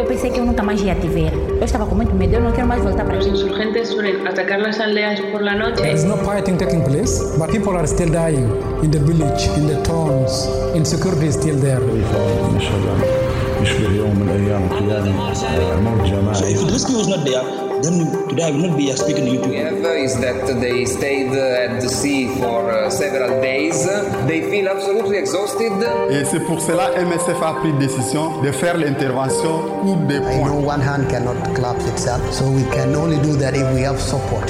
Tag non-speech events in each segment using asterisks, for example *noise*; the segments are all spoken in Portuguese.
eu pensei que eu nunca mais ia te ver. Eu estava com muito medo, eu não quero mais voltar para Los aqui. insurgentes suelen atacar las aldeas por la noche. There is no fighting taking place, but people are still dying in the village, in the towns. Insecurity is still there. إن شاء الله يشبه يوم من الأيام قيام آه، موت So جماعي if the rescue was not there, then today I will not be speaking to you have is that they stayed at the sea for uh, several days. They feel absolutely exhausted. Et c'est pour cela MSF a pris décision de faire l'intervention pour des I know points. one hand cannot collapse itself, so we can only do that if we have support.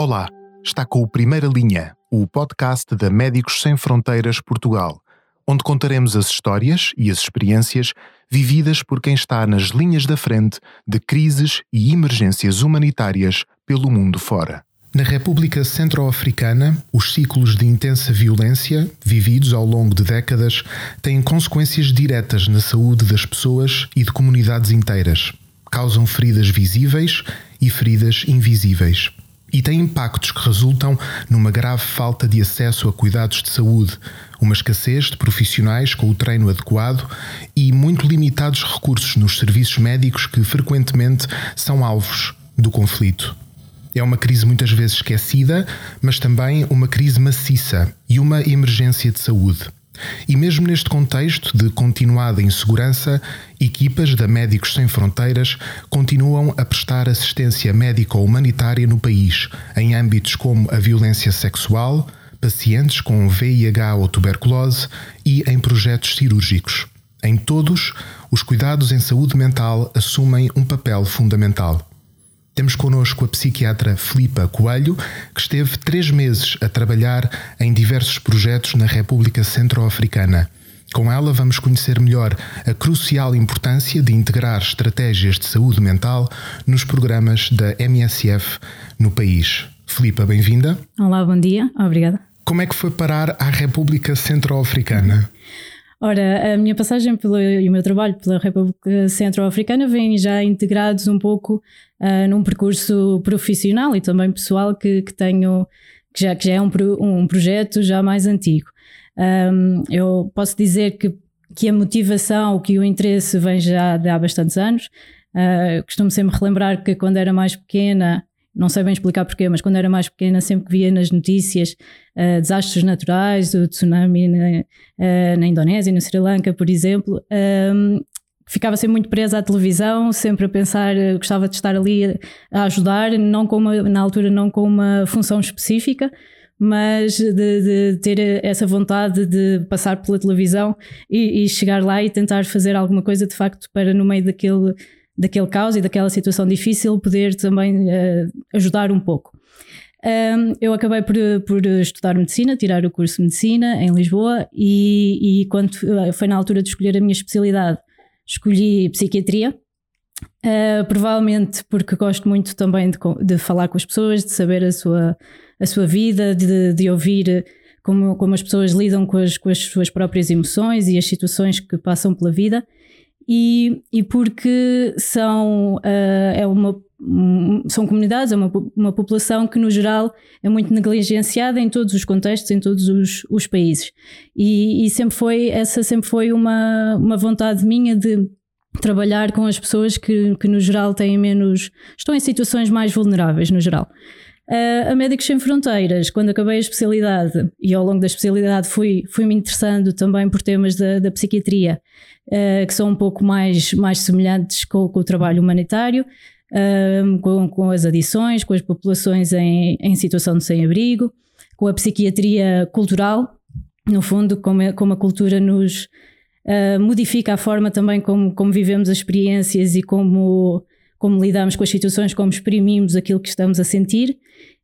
Olá, está com o Primeira Linha, o podcast da Médicos Sem Fronteiras Portugal, onde contaremos as histórias e as experiências vividas por quem está nas linhas da frente de crises e emergências humanitárias pelo mundo fora. Na República Centro-Africana, os ciclos de intensa violência, vividos ao longo de décadas, têm consequências diretas na saúde das pessoas e de comunidades inteiras. Causam feridas visíveis e feridas invisíveis. E têm impactos que resultam numa grave falta de acesso a cuidados de saúde, uma escassez de profissionais com o treino adequado e muito limitados recursos nos serviços médicos que frequentemente são alvos do conflito. É uma crise muitas vezes esquecida, mas também uma crise maciça e uma emergência de saúde. E mesmo neste contexto de continuada insegurança, equipas da Médicos Sem Fronteiras continuam a prestar assistência médico-humanitária no país, em âmbitos como a violência sexual, pacientes com VIH ou tuberculose e em projetos cirúrgicos. Em todos, os cuidados em saúde mental assumem um papel fundamental. Temos connosco a psiquiatra Filipa Coelho, que esteve três meses a trabalhar em diversos projetos na República Centro-Africana. Com ela, vamos conhecer melhor a crucial importância de integrar estratégias de saúde mental nos programas da MSF no país. Filipa, bem-vinda. Olá, bom dia. Obrigada. Como é que foi parar à República Centro-Africana? Ora, a minha passagem pela, e o meu trabalho pela República Centro-Africana vêm já integrados um pouco ah, num percurso profissional e também pessoal que, que tenho, que já, que já é um, um projeto já mais antigo. Ahm, eu posso dizer que, que a motivação, que o interesse vem já de há bastantes anos. Eu costumo sempre relembrar que quando era mais pequena, não sei bem explicar porquê, mas quando era mais pequena sempre que via nas notícias ah, desastres naturais, o tsunami na, ah, na Indonésia, no Sri Lanka, por exemplo, ahm, ficava sempre muito presa à televisão, sempre a pensar, eh, gostava de estar ali a ajudar, não com uma, na altura não com uma função específica, mas de, de ter essa vontade de passar pela televisão e, e chegar lá e tentar fazer alguma coisa de facto para no meio daquele, daquele caos e daquela situação difícil poder também eh, ajudar um pouco. Um, eu acabei por, por estudar medicina, tirar o curso de medicina em Lisboa e, e quando eh, foi na altura de escolher a minha especialidade, escolhi psiquiatria. Uh, provavelmente porque gosto muito também de, de falar com as pessoas, de saber a sua, a sua vida, de, de ouvir como, como as pessoas lidam com as, com as suas próprias emoções e as situações que passam pela vida. E, e porque são, uh, é uma, um, são comunidades, é uma, uma população que, no geral, é muito negligenciada em todos os contextos, em todos os, os países. E, e sempre foi, essa sempre foi uma, uma vontade minha de trabalhar com as pessoas que, que no geral têm menos, estão em situações mais vulneráveis no geral. A Médicos Sem Fronteiras, quando acabei a especialidade. E ao longo da especialidade fui, fui me interessando também por temas da, da psiquiatria, uh, que são um pouco mais, mais semelhantes com, com o trabalho humanitário, uh, com, com as adições, com as populações em, em situação de sem-abrigo, com a psiquiatria cultural, no fundo, como, a- como a cultura nos, Uh, modifica a forma também como, como vivemos as experiências e como, como lidamos com as situações, como exprimimos aquilo que estamos a sentir.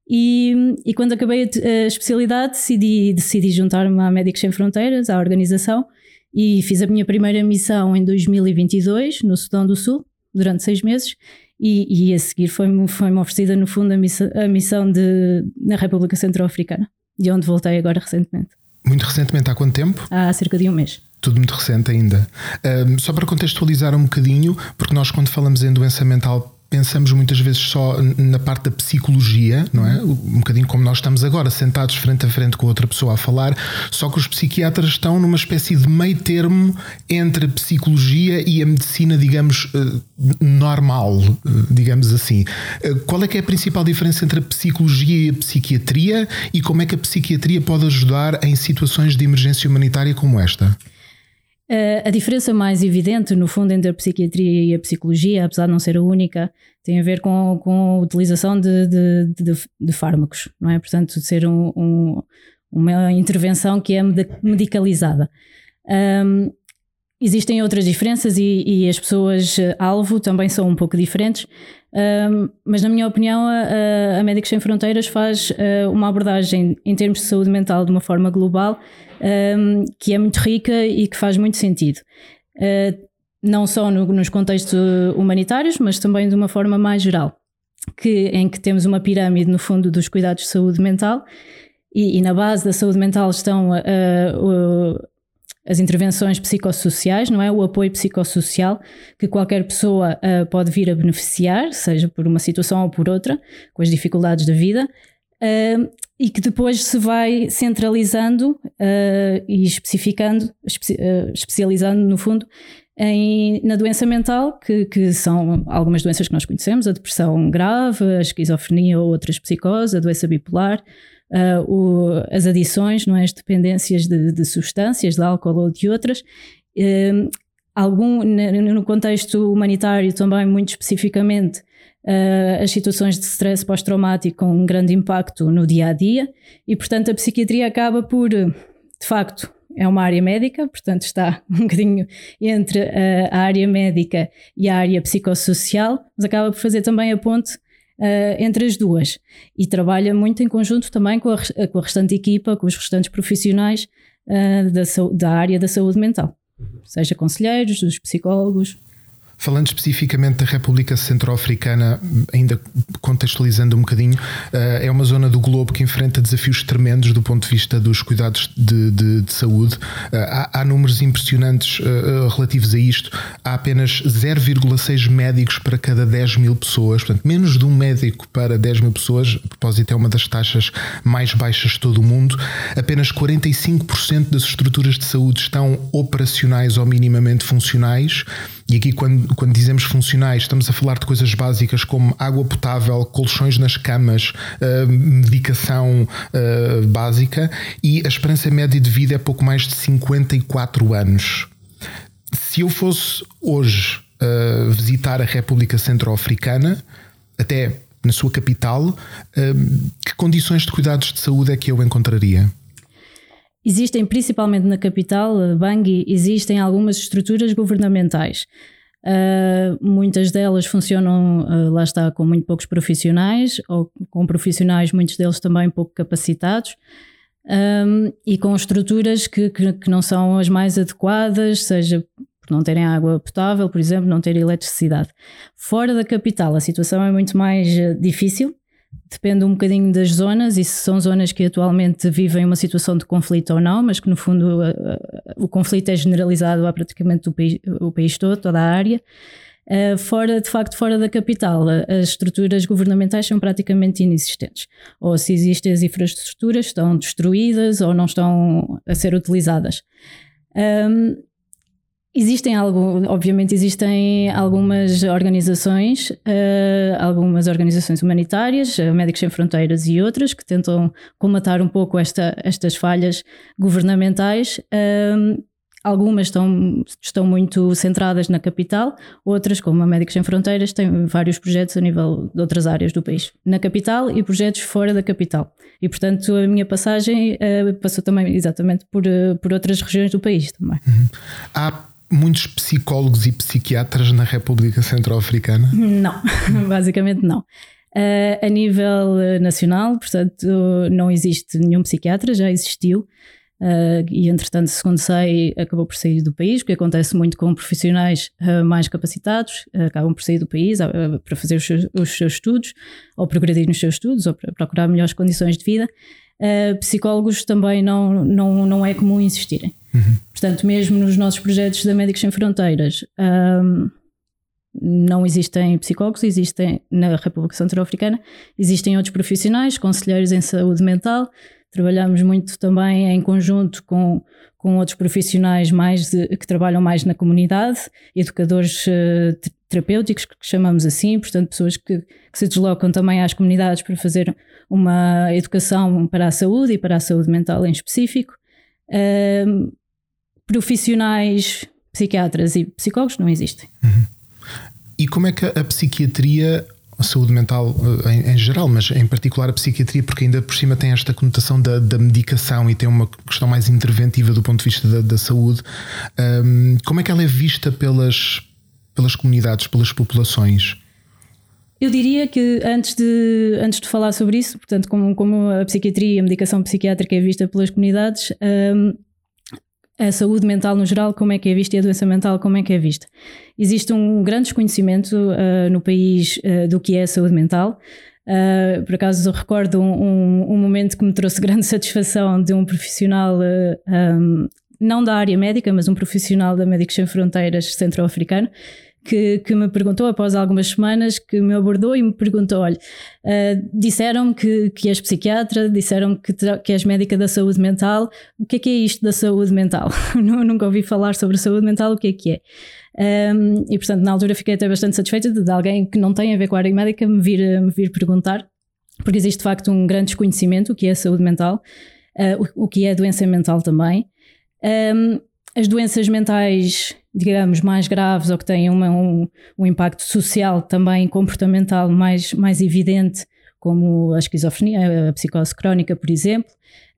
E, e quando acabei a, especialidade, decidi, decidi juntar-me à Médicos Sem Fronteiras, à organização, e fiz a minha primeira missão em 2022, no Sudão do Sul, durante seis meses. E, e a seguir foi-me foi oferecida, no fundo, a missão, a missão de, na República Centro-Africana, de onde voltei agora recentemente, Muito recentemente, há quanto tempo? há cerca de um mês. Tudo muito recente ainda. Ahm, só para contextualizar um bocadinho, porque nós, quando falamos em doença mental, pensamos muitas vezes só na parte da psicologia, não é? Um bocadinho como nós estamos agora, sentados frente a frente com outra pessoa a falar, só que os psiquiatras estão numa espécie de meio termo entre a psicologia e a medicina, digamos, eh, normal, eh, digamos assim. Eh, qual é que é a principal diferença entre a psicologia e a psiquiatria e como é que a psiquiatria pode ajudar em situações de emergência humanitária como esta? A diferença mais evidente, no fundo, entre a psiquiatria e a psicologia, apesar de não ser a única, tem a ver com, com a utilização de, de, de, de fármacos, não é? Portanto, ser um, um, uma intervenção que é medicalizada. Um, existem outras diferenças e, e as pessoas-alvo também são um pouco diferentes, um, mas, na minha opinião, a, a Médicos Sem Fronteiras faz uh, uma abordagem em termos de saúde mental de uma forma global um, que é muito rica e que faz muito sentido. Uh, não só no, nos contextos humanitários, mas também de uma forma mais geral, que, em que temos uma pirâmide, no fundo, dos cuidados de saúde mental, e, e na base da saúde mental estão uh, as intervenções psicossociais, não é? O apoio psicossocial que qualquer pessoa uh, pode vir a beneficiar, seja por uma situação ou por outra, com as dificuldades da vida, uh, e que depois se vai centralizando uh, e especificando, espe especializando no fundo em, na doença mental, que, que, são algumas doenças que nós conhecemos, a depressão grave, a esquizofrenia ou outras psicoses, a doença bipolar, uh, o, as adições, não é? as dependências de, de, substâncias, de álcool ou de outras. Uh, algum, no contexto humanitário também, muito especificamente, uh, as situações de stress pós-traumático com um grande impacto no dia a dia, e portanto a psiquiatria acaba por, de facto, é uma área médica, portanto está *laughs* um bocadinho entre a área médica e a área psicossocial, mas acaba por fazer também a ponte uh, entre as duas e trabalha muito em conjunto também com a, com a restante equipa, com os restantes profissionais uh, da, da área da saúde mental, seja conselheiros, os psicólogos. Falando especificamente da República Centro-Africana, ainda contextualizando um bocadinho, eh, é uma zona do globo que enfrenta desafios tremendos do ponto de vista dos cuidados de, de, de saúde. Eh, há, há, números impressionantes eh, relativos a isto. Há apenas 0,6 médicos para cada 10 mil pessoas, portanto, menos de um médico para 10 mil pessoas. A propósito, é uma das taxas mais baixas de todo o mundo. Apenas 45% das estruturas de saúde estão operacionais ou minimamente funcionais. E aqui, quando, quando dizemos funcionais, estamos a falar de coisas básicas como água potável, colchões nas camas, uh, medicação uh, básica e a esperança média de vida é pouco mais de 54 anos. Se eu fosse hoje uh, visitar a República Centro-Africana, até na sua capital, que condições de cuidados de saúde é que eu encontraria? Existem, principalmente na capital, Bangui, existem algumas estruturas governamentais. Uh, muitas delas funcionam, uh, lá está, com muito poucos profissionais, ou com profissionais, muitos deles também pouco capacitados, um, e com estruturas que, que, que, não são as mais adequadas, seja por não terem água potável, por exemplo, não terem eletricidade. Fora da capital, a situação é muito mais difícil, Depende um bocadinho das zonas e se são zonas que atualmente vivem uma situação de conflito ou não, mas que no fundo o conflito é generalizado a praticamente o país, o país todo, toda a área. Uh, fora, de facto, fora da capital, as estruturas governamentais são praticamente inexistentes. Ou se existem as infraestruturas, estão destruídas ou não estão a ser utilizadas. Existem algo, obviamente existem algumas organizações, uh, algumas organizações humanitárias, uh, Médicos Sem Fronteiras e outras, que tentam comatar um pouco esta, estas falhas governamentais. Uh, algumas estão, estão muito centradas na capital, outras, como a Médicos Sem Fronteiras, têm vários projetos a nível de outras áreas do país, na capital e projetos fora da capital. E, portanto, a minha passagem passou também exatamente por, por outras regiões do país também. Uhum. Muitos psicólogos e psiquiatras na República Centro-Africana? Não, *laughs* basicamente não. Uh, a nível nacional, portanto, não existe nenhum psiquiatra, já existiu. Uh, e entretanto, segundo sei, acabou por sair do país, porque acontece muito com profissionais uh, mais capacitados, uh, acabam por sair do país para fazer os seus, os seus, estudos, ou progredir nos seus estudos, ou para procurar melhores condições de vida. psicólogos também não, não, não é comum existirem. Uhum. Portanto, mesmo nos nossos projetos da Médicos Sem Fronteiras, um, não existem psicólogos, existem na República Centro-Africana, existem outros profissionais, conselheiros em saúde mental. Trabalhamos muito também em conjunto com, com outros profissionais mais de, que trabalham mais na comunidade, educadores uh, terapêuticos, que chamamos assim, portanto, pessoas que, que, se deslocam também às comunidades para fazer uma educação para a saúde e para a saúde mental em específico. Profissionais, psiquiatras e psicólogos não existem. Uhum. E como é que a psiquiatria, a saúde mental eh, em, em, geral, mas em particular a psiquiatria, porque ainda por cima tem esta conotação da, da medicação e tem uma questão mais interventiva do ponto de vista da, da saúde, um, como é que ela é vista pelas, pelas comunidades, pelas populações? Eu diria que antes de, antes de falar sobre isso, portanto, como, como a psiquiatria e a medicação psiquiátrica é vista pelas comunidades, um, a saúde mental no geral, como é que é vista e a doença mental, como é que é vista. Existe um grande desconhecimento uh, no país uh, do que é a saúde mental. Uh, por acaso recordo um, um, um, momento que me trouxe *laughs* grande satisfação de um profissional, um, não da área médica, mas um profissional da Médicos Sem Fronteiras centro-africano, que, que, me perguntou após algumas semanas, que me abordou e me perguntou: olha, uh, disseram-me que, que és psiquiatra, disseram que, que és médica da saúde mental, o que é que é isto da saúde mental? *laughs* Nunca ouvi falar sobre saúde mental, o que é que é? Um, e portanto, na altura fiquei até bastante satisfeita de, de, alguém que não tem a ver com a área médica me vir, me vir perguntar, porque existe de facto um grande desconhecimento o que é saúde mental, uh, o, o, que é doença mental também. Um, as doenças mentais, digamos, mais graves ou que têm uma, um, um impacto social também comportamental mais, mais evidente, como a esquizofrenia, a psicose crónica, por exemplo,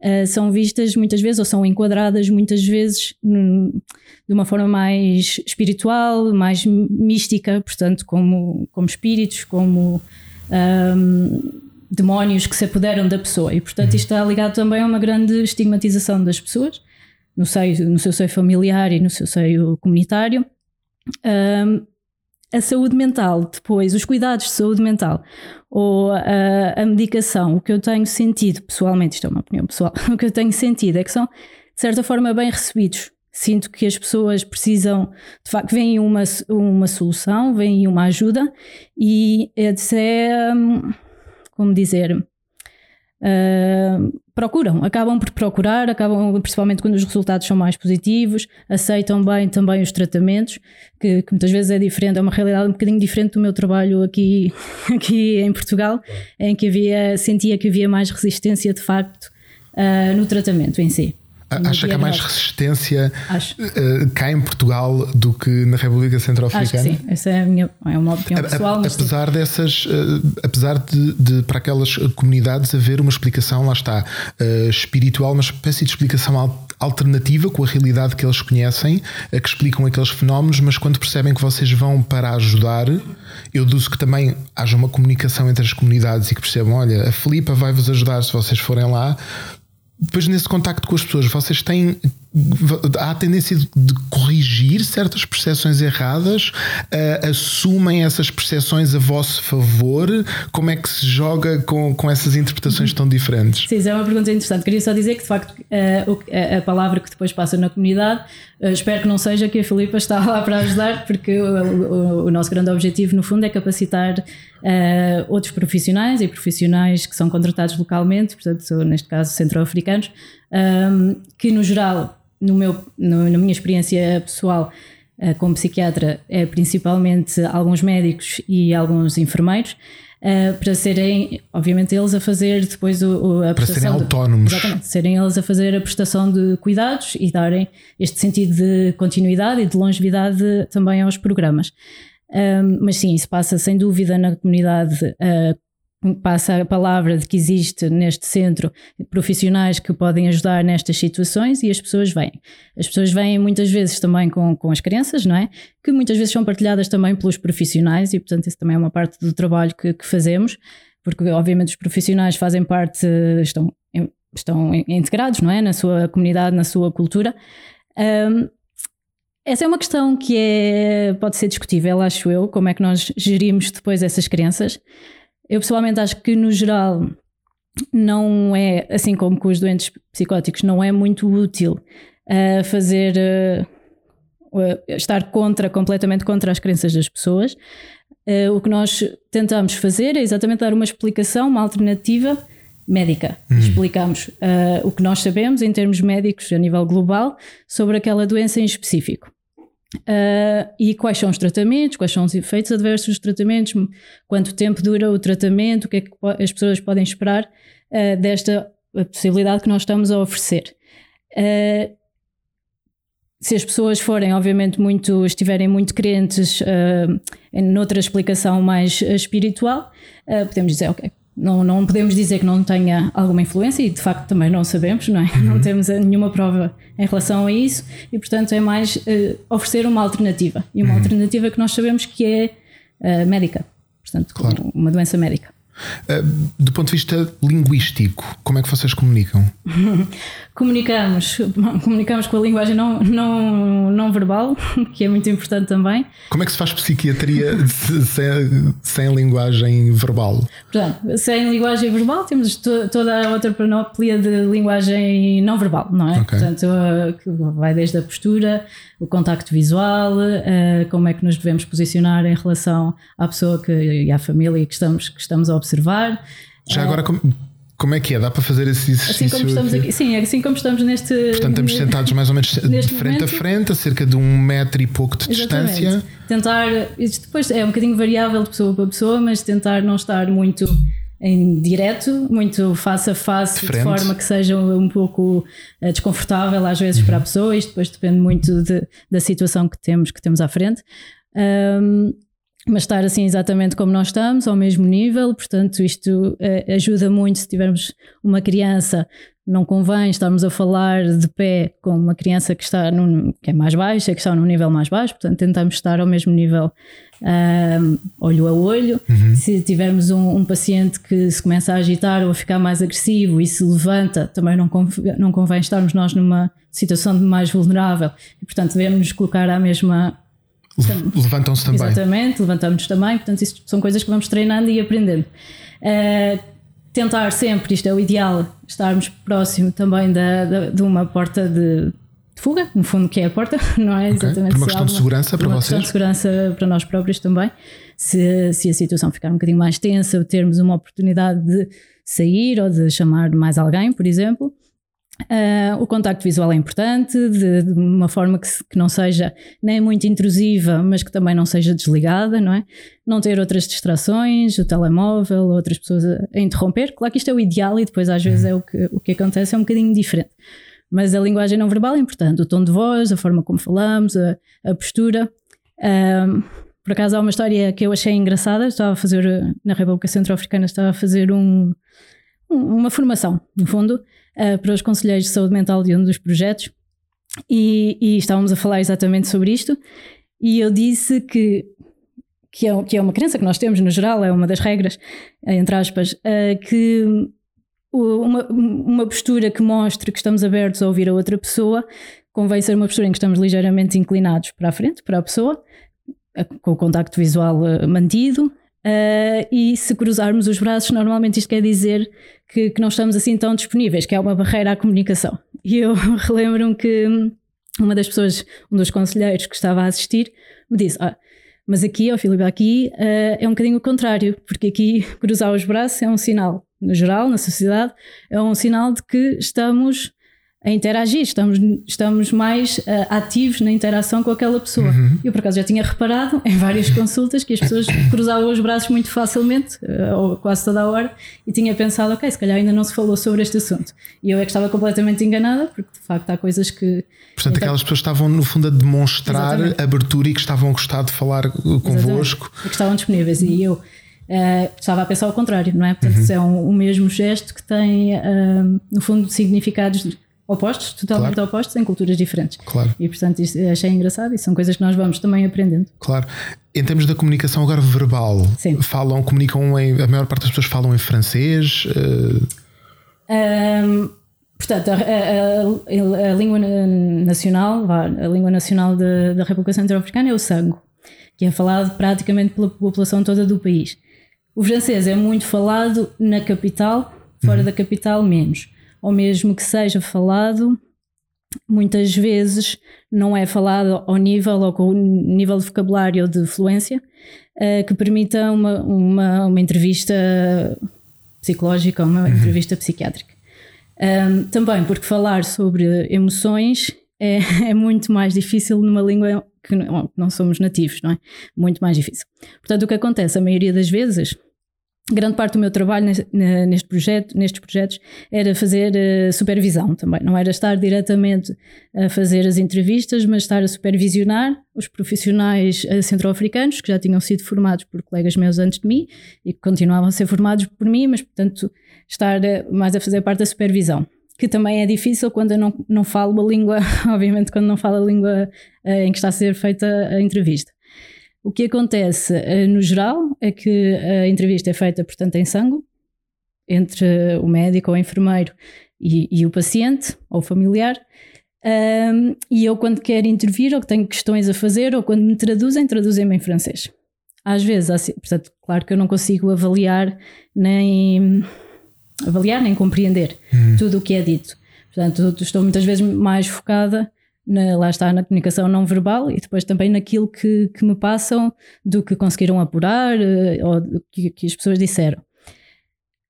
uh, são vistas muitas vezes ou são enquadradas muitas vezes num, de uma forma mais espiritual, mais mística, portanto, como, como espíritos, como um, demónios que se apoderam da pessoa. E, portanto, isto está ligado também a uma grande estigmatização das pessoas no, seio, no seu seio familiar e no seu seio comunitário. Um, a saúde mental, depois, os cuidados de saúde mental ou a, a medicação, o que eu tenho sentido pessoalmente, isto é uma opinião pessoal, *laughs* o que eu tenho sentido é que são, de certa forma, bem recebidos. Sinto que as pessoas precisam, de facto, vem uma, uma solução, vem uma ajuda e é, como dizer, uh, procuram, acabam por procurar, acabam principalmente quando os resultados são mais positivos, aceitam bem também os tratamentos, que, que, muitas vezes é diferente, é uma realidade um bocadinho diferente do meu trabalho aqui, *laughs* aqui em Portugal, em que havia, sentia que havia mais resistência de facto uh, no tratamento em si. Acha que há mais resistência uh, cá em Portugal do que na República Centro-Africana? Sim, essa é, a minha, é uma opinião pessoal. A, apesar sim. dessas, uh, apesar de, de, para aquelas comunidades haver uma explicação, lá está, uh, espiritual, uma espécie de explicação alternativa com a realidade que eles conhecem, que explicam aqueles fenómenos, mas quando percebem que vocês vão para ajudar, eu deduzo que também haja uma comunicação entre as comunidades e que percebam: olha, a Filipa vai-vos ajudar se vocês forem lá depois nesse contacto com as pessoas, vocês têm há a tendência de corrigir certas percepções erradas, uh, assumem essas percepções a vosso favor, como é que se joga com, com essas interpretações tão diferentes? Sim, isso é uma pergunta interessante. Queria só dizer que de facto uh, a palavra que depois passa na comunidade, uh, espero que não seja que a Filipa está lá para ajudar, porque o, o, o nosso grande objetivo no fundo é capacitar outros profissionais e profissionais que são contratados localmente, portanto, neste caso centro-africanos, um, que no geral no meu, no, na minha experiência pessoal uh, como psiquiatra, é principalmente alguns médicos e alguns enfermeiros. Uh, para serem, obviamente, eles a fazer depois o, o a para serem autónomos. De, exatamente, serem eles a fazer a prestação de cuidados e darem este sentido de continuidade e de longevidade também aos programas. Um, mas sim, isso passa sem dúvida na comunidade uh, passa a palavra de que existe neste centro profissionais que podem ajudar nestas situações e as pessoas vêm. As pessoas vêm muitas vezes também com, com as crenças, não é? Que muitas vezes são partilhadas também pelos profissionais e, portanto, isso também é uma parte do trabalho que, que fazemos, porque, obviamente, os profissionais fazem parte, estão, estão integrados, não é? Na sua comunidade, na sua cultura. Um, essa é uma questão que é, pode ser discutível, acho eu, como é que nós gerimos depois essas crenças. Eu pessoalmente acho que, no geral, não é, assim como com os doentes psicóticos, não é muito útil uh, fazer uh, estar contra, completamente contra as crenças das pessoas. Uh, o que nós tentamos fazer é exatamente dar uma explicação, uma alternativa médica. Uhum. Explicamos uh, o que nós sabemos em termos médicos a nível global sobre aquela doença em específico. Uh, e quais são os tratamentos, quais são os efeitos adversos dos tratamentos, quanto tempo dura o tratamento, o que é que as pessoas podem esperar uh, desta possibilidade que nós estamos a oferecer. Uh, se as pessoas forem, obviamente, muito, estiverem muito crentes uh, em outra explicação mais espiritual, podemos dizer, ok, não, não podemos dizer que não tenha alguma influência e de facto também não sabemos, não é? Uhum. Não temos nenhuma prova em relação a isso e portanto é mais uh, oferecer uma alternativa e uma uhum. alternativa que nós sabemos que é uh, médica, portanto claro. uma doença médica. Uh, do ponto de vista linguístico, como é que vocês comunicam? *laughs* comunicamos, *laughs* comunicamos com a linguagem não, não, não verbal, *laughs* que é muito importante também. Como é que se faz psiquiatria sem, sem linguagem verbal? Portanto, sem linguagem verbal temos to, toda a outra panóplia de linguagem não verbal, não é? Okay. Portanto, uh, vai desde a postura, o contacto visual, como é que nos devemos posicionar em relação à pessoa que, e à família que estamos, que estamos a observar. Já agora, como, é que é? Dá para fazer esse exercício? Assim como estamos aqui, sim, é assim como estamos neste. Portanto, estamos sentados mais ou menos de frente a frente, a cerca de um metro e pouco de Exatamente. distância. Tentar, isto depois é um bocadinho variável de pessoa para pessoa, mas tentar não estar muito em direto, muito face a face, de, de forma que seja um pouco eh, desconfortável às vezes uhum. para a pessoa. Isto depois depende muito de, da situação que temos, que temos à frente. Um, mas estar assim exatamente como nós estamos, ao mesmo nível, portanto, isto uh, ajuda muito se tivermos uma criança. Não convém estarmos a falar de pé com uma criança que está num, que é mais baixa, que está num nível mais baixo, portanto, tentamos estar ao mesmo nível uh, olho a olho. Uhum. Se tivermos um, um, paciente que se começa a agitar ou a ficar mais agressivo e se levanta, também não convém, não convém estarmos nós numa situação de mais vulnerável e, portanto, devemos nos colocar à mesma Levantam-se também. Exatamente, levantamos também. Portanto, isto são coisas que vamos treinando e aprendendo. Uh, tentar sempre, isto é o ideal, estarmos próximo também da, da de uma porta de, de, fuga, no fundo, que é a porta, *laughs* não é? Okay. Exatamente. Por uma questão de segurança para uma vocês? questão de segurança para nós próprios também. Se, se a situação ficar um bocadinho mais tensa, termos uma oportunidade de sair ou de chamar mais alguém, por exemplo. Uh, o contacto visual é importante, de, de uma forma que, que, não seja nem muito intrusiva, mas que também não seja desligada, não é? Não ter outras distrações, o telemóvel, outras pessoas a, a interromper. Claro que isto é o ideal e depois às vezes é o que, o que acontece é um bocadinho diferente. Mas a linguagem não verbal é importante, o tom de voz, a forma como falamos, a, a postura. Uh, por acaso há uma história que eu achei engraçada, estava a fazer, na República Centro-Africana, estava a fazer um, uma formação, no fundo, uh, para os conselheiros de saúde mental de um dos projetos e, e, estávamos a falar exatamente sobre isto e eu disse que que é, que é uma crença que nós temos no geral, é uma das regras, entre aspas, uh, que uma, uma postura que mostre que estamos abertos a ouvir a outra pessoa convém ser uma postura em que estamos ligeiramente inclinados para a frente, para a pessoa, com o contacto visual mantido, Uh, e se cruzarmos os braços, normalmente isto quer dizer que, que não estamos assim tão disponíveis, que é uma barreira à comunicação. E eu *laughs* relembro-me que uma das pessoas, um dos conselheiros que estava a assistir, me disse: ah, Mas aqui, ó Filipe, aqui uh, é um bocadinho o contrário, porque aqui *laughs* cruzar os braços é um sinal, no geral, na sociedade, é um sinal de que estamos a interagir, estamos, estamos mais uh, ativos na interação com aquela pessoa. Uhum. Eu, por acaso, já tinha reparado em várias consultas que as pessoas *coughs* cruzavam os braços muito facilmente, uh, ou quase toda a hora, e tinha pensado, ok, se calhar ainda não se falou sobre este assunto. E eu é que estava completamente enganada, porque de facto há coisas que. Portanto, aquelas pessoas estavam, no fundo, a demonstrar Exatamente. abertura e que estavam a gostar de falar convosco. E que estavam disponíveis. E eu. Uh, estava a pensar ao contrário, não é? Portanto, uhum. é um, o mesmo gesto que tem, uh, no fundo, significados opostos, totalmente claro. opostos, em culturas diferentes. Claro. E portanto isto achei engraçado e são coisas que nós vamos também aprendendo. Claro. Em termos da comunicação agora verbal, Sim. falam, comunicam em. A maior parte das pessoas falam em francês. Uh... Um, portanto, a, a, a, língua nacional, a língua nacional da, da República Centro-Africana é o sango, que é falado praticamente pela população toda do país. O francês é muito falado na capital, fora uhum. da capital menos ou mesmo que seja falado muitas vezes não é falado ao nível ou com o nível de vocabulário ou de fluência uh, que permita uma, uma, uma entrevista psicológica ou uma uhum. entrevista psiquiátrica. Um, também porque falar sobre emoções é, *laughs* é, muito mais difícil numa língua que não, não somos nativos, não é? Muito mais difícil. Portanto, o que acontece a maioria das vezes grande parte do meu trabalho neste projeto, nestes projetos era fazer uh, supervisão também. Não era estar diretamente a fazer as entrevistas, mas estar a supervisionar os profissionais uh, centro-africanos que já tinham sido formados por colegas meus antes de mim e que continuavam a ser formados por mim, mas portanto estar uh, mais a fazer parte da supervisão. Que também é difícil quando eu não, não falo a língua, *laughs* obviamente, quando não falo a língua em que está a ser feita a entrevista. O que acontece uh, no geral é que a entrevista é feita, portanto, em sangue, entre o médico ou o enfermeiro e, e o paciente ou o familiar. Um, e eu, quando quero intervir ou que tenho questões a fazer ou quando me traduzem, traduzem-me em francês. Às vezes, assim, portanto, claro que eu não consigo avaliar nem avaliar nem compreender uhum. tudo o que é dito. Portanto, estou muitas vezes mais focada na, lá está na comunicação não verbal e depois também naquilo que, que me passam do que conseguiram apurar uh, ou do que, que, as pessoas disseram.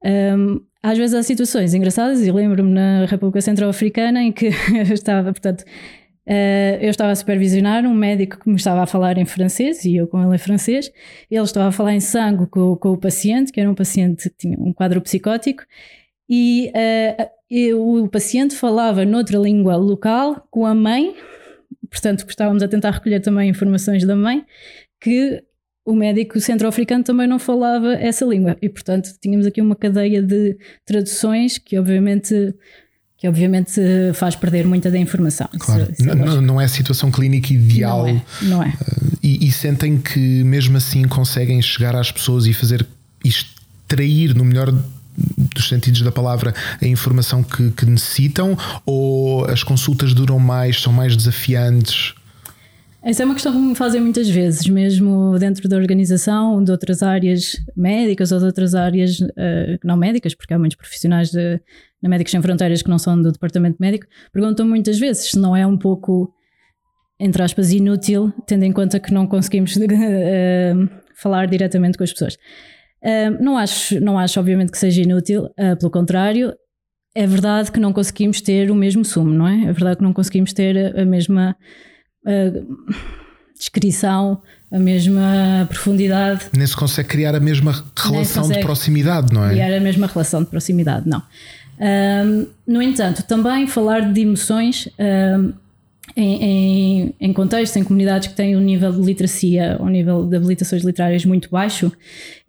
Um, às vezes há situações engraçadas e lembro-me na República Centro-Africana em que *laughs* eu estava, portanto, uh, eu estava a supervisionar um médico que me estava a falar em francês e eu com ele em francês. Ele estava a falar em sangue com, com o paciente, que era um paciente que tinha um quadro psicótico, e uh, o paciente falava noutra língua local com a mãe, portanto, estávamos a tentar recolher também informações da mãe, que o médico centro-africano também não falava essa língua. E, portanto, tínhamos aqui uma cadeia de traduções que, obviamente, que obviamente faz perder muita da informação. Claro, se, se não, não, é a situação clínica ideal. Não é. Não é. E, e, sentem que mesmo assim conseguem chegar às pessoas e fazer extrair no melhor dos sentidos da palavra, a informação que, que necessitam ou as consultas duram mais, são mais desafiantes? Essa é uma questão que me fazem muitas vezes, mesmo dentro da organização, de outras áreas médicas ou de outras áreas uh, não médicas, porque há muitos profissionais de, de Médicos Sem Fronteiras que não são do departamento médico, perguntam muitas vezes se não é um pouco, entre aspas, inútil, tendo em conta que não conseguimos uh, *laughs* falar diretamente com as pessoas não, acho, não acho, obviamente, que seja inútil, uh, pelo contrário, é verdade que não conseguimos ter o mesmo sumo, não é? É verdade que não conseguimos ter a, a mesma uh, descrição, a mesma profundidade. Nem se consegue criar a mesma relação de proximidade, não é? Criar a mesma relação de proximidade, não. Um, no entanto, também falar de emoções. Um, em, em, em contextos, em comunidades que têm um nível de literacia, um nível de habilitações literárias muito baixo,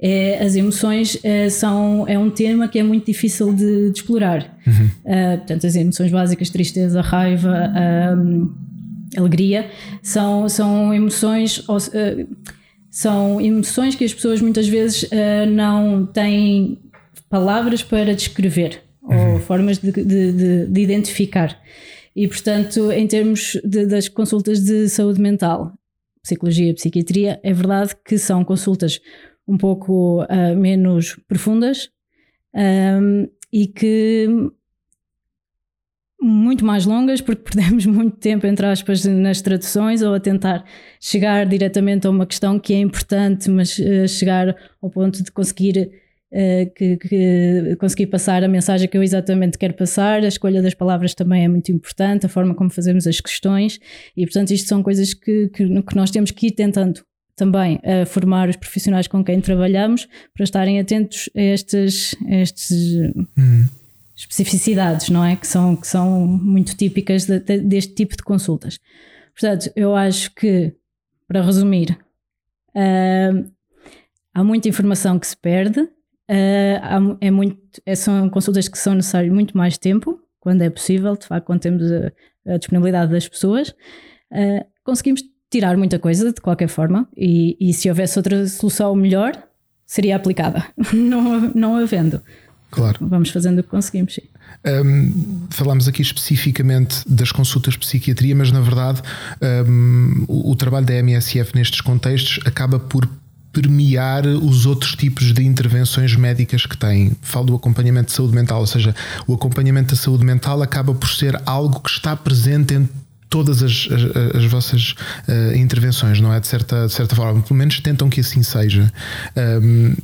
é, as emoções é, são, é um tema que é muito difícil de, de explorar. Uhum. Uh, portanto, as emoções básicas, tristeza, raiva, um, alegria, são, são emoções. Uh, são emoções que as pessoas muitas vezes uh, não têm palavras para descrever uhum. ou formas de, de, de, de identificar. E, portanto, em termos de, das consultas de saúde mental, psicologia e psiquiatria, é verdade que são consultas um pouco uh, menos profundas um, e que muito mais longas, porque *laughs* perdemos muito tempo, entre aspas, nas traduções ou a tentar chegar diretamente a uma questão que é importante, mas uh, chegar ao ponto de conseguir Uh, que, que conseguir passar a mensagem que eu exatamente quero passar. A escolha das palavras também é muito importante, a forma como fazemos as questões, e portanto, isto são coisas que, que, que nós temos que ir tentando também a formar os profissionais com quem trabalhamos para estarem atentos a estas, a estas hum. especificidades, não é? Que são, que são muito típicas de, de, deste tipo de consultas. Portanto, eu acho que, para resumir, uh, há muita informação que se perde Uh, é muito, é, são consultas que são necessárias muito mais tempo, quando é possível, de facto, quando temos a, a disponibilidade das pessoas. Uh, conseguimos tirar muita coisa de qualquer forma, e, e, se houvesse outra solução melhor, seria aplicada. *laughs* não, não havendo. Claro. Vamos fazendo o que conseguimos, sim. Um, falamos aqui especificamente das consultas de psiquiatria, mas na verdade um, o, o, trabalho da MSF nestes contextos acaba por permear os outros tipos de intervenções médicas que têm. Falo do acompanhamento de saúde mental, ou seja, o acompanhamento da saúde mental acaba por ser algo que está presente em todas as, as, as vossas uh, intervenções, não é? De certa, de certa forma, pelo menos tentam que assim seja. Um,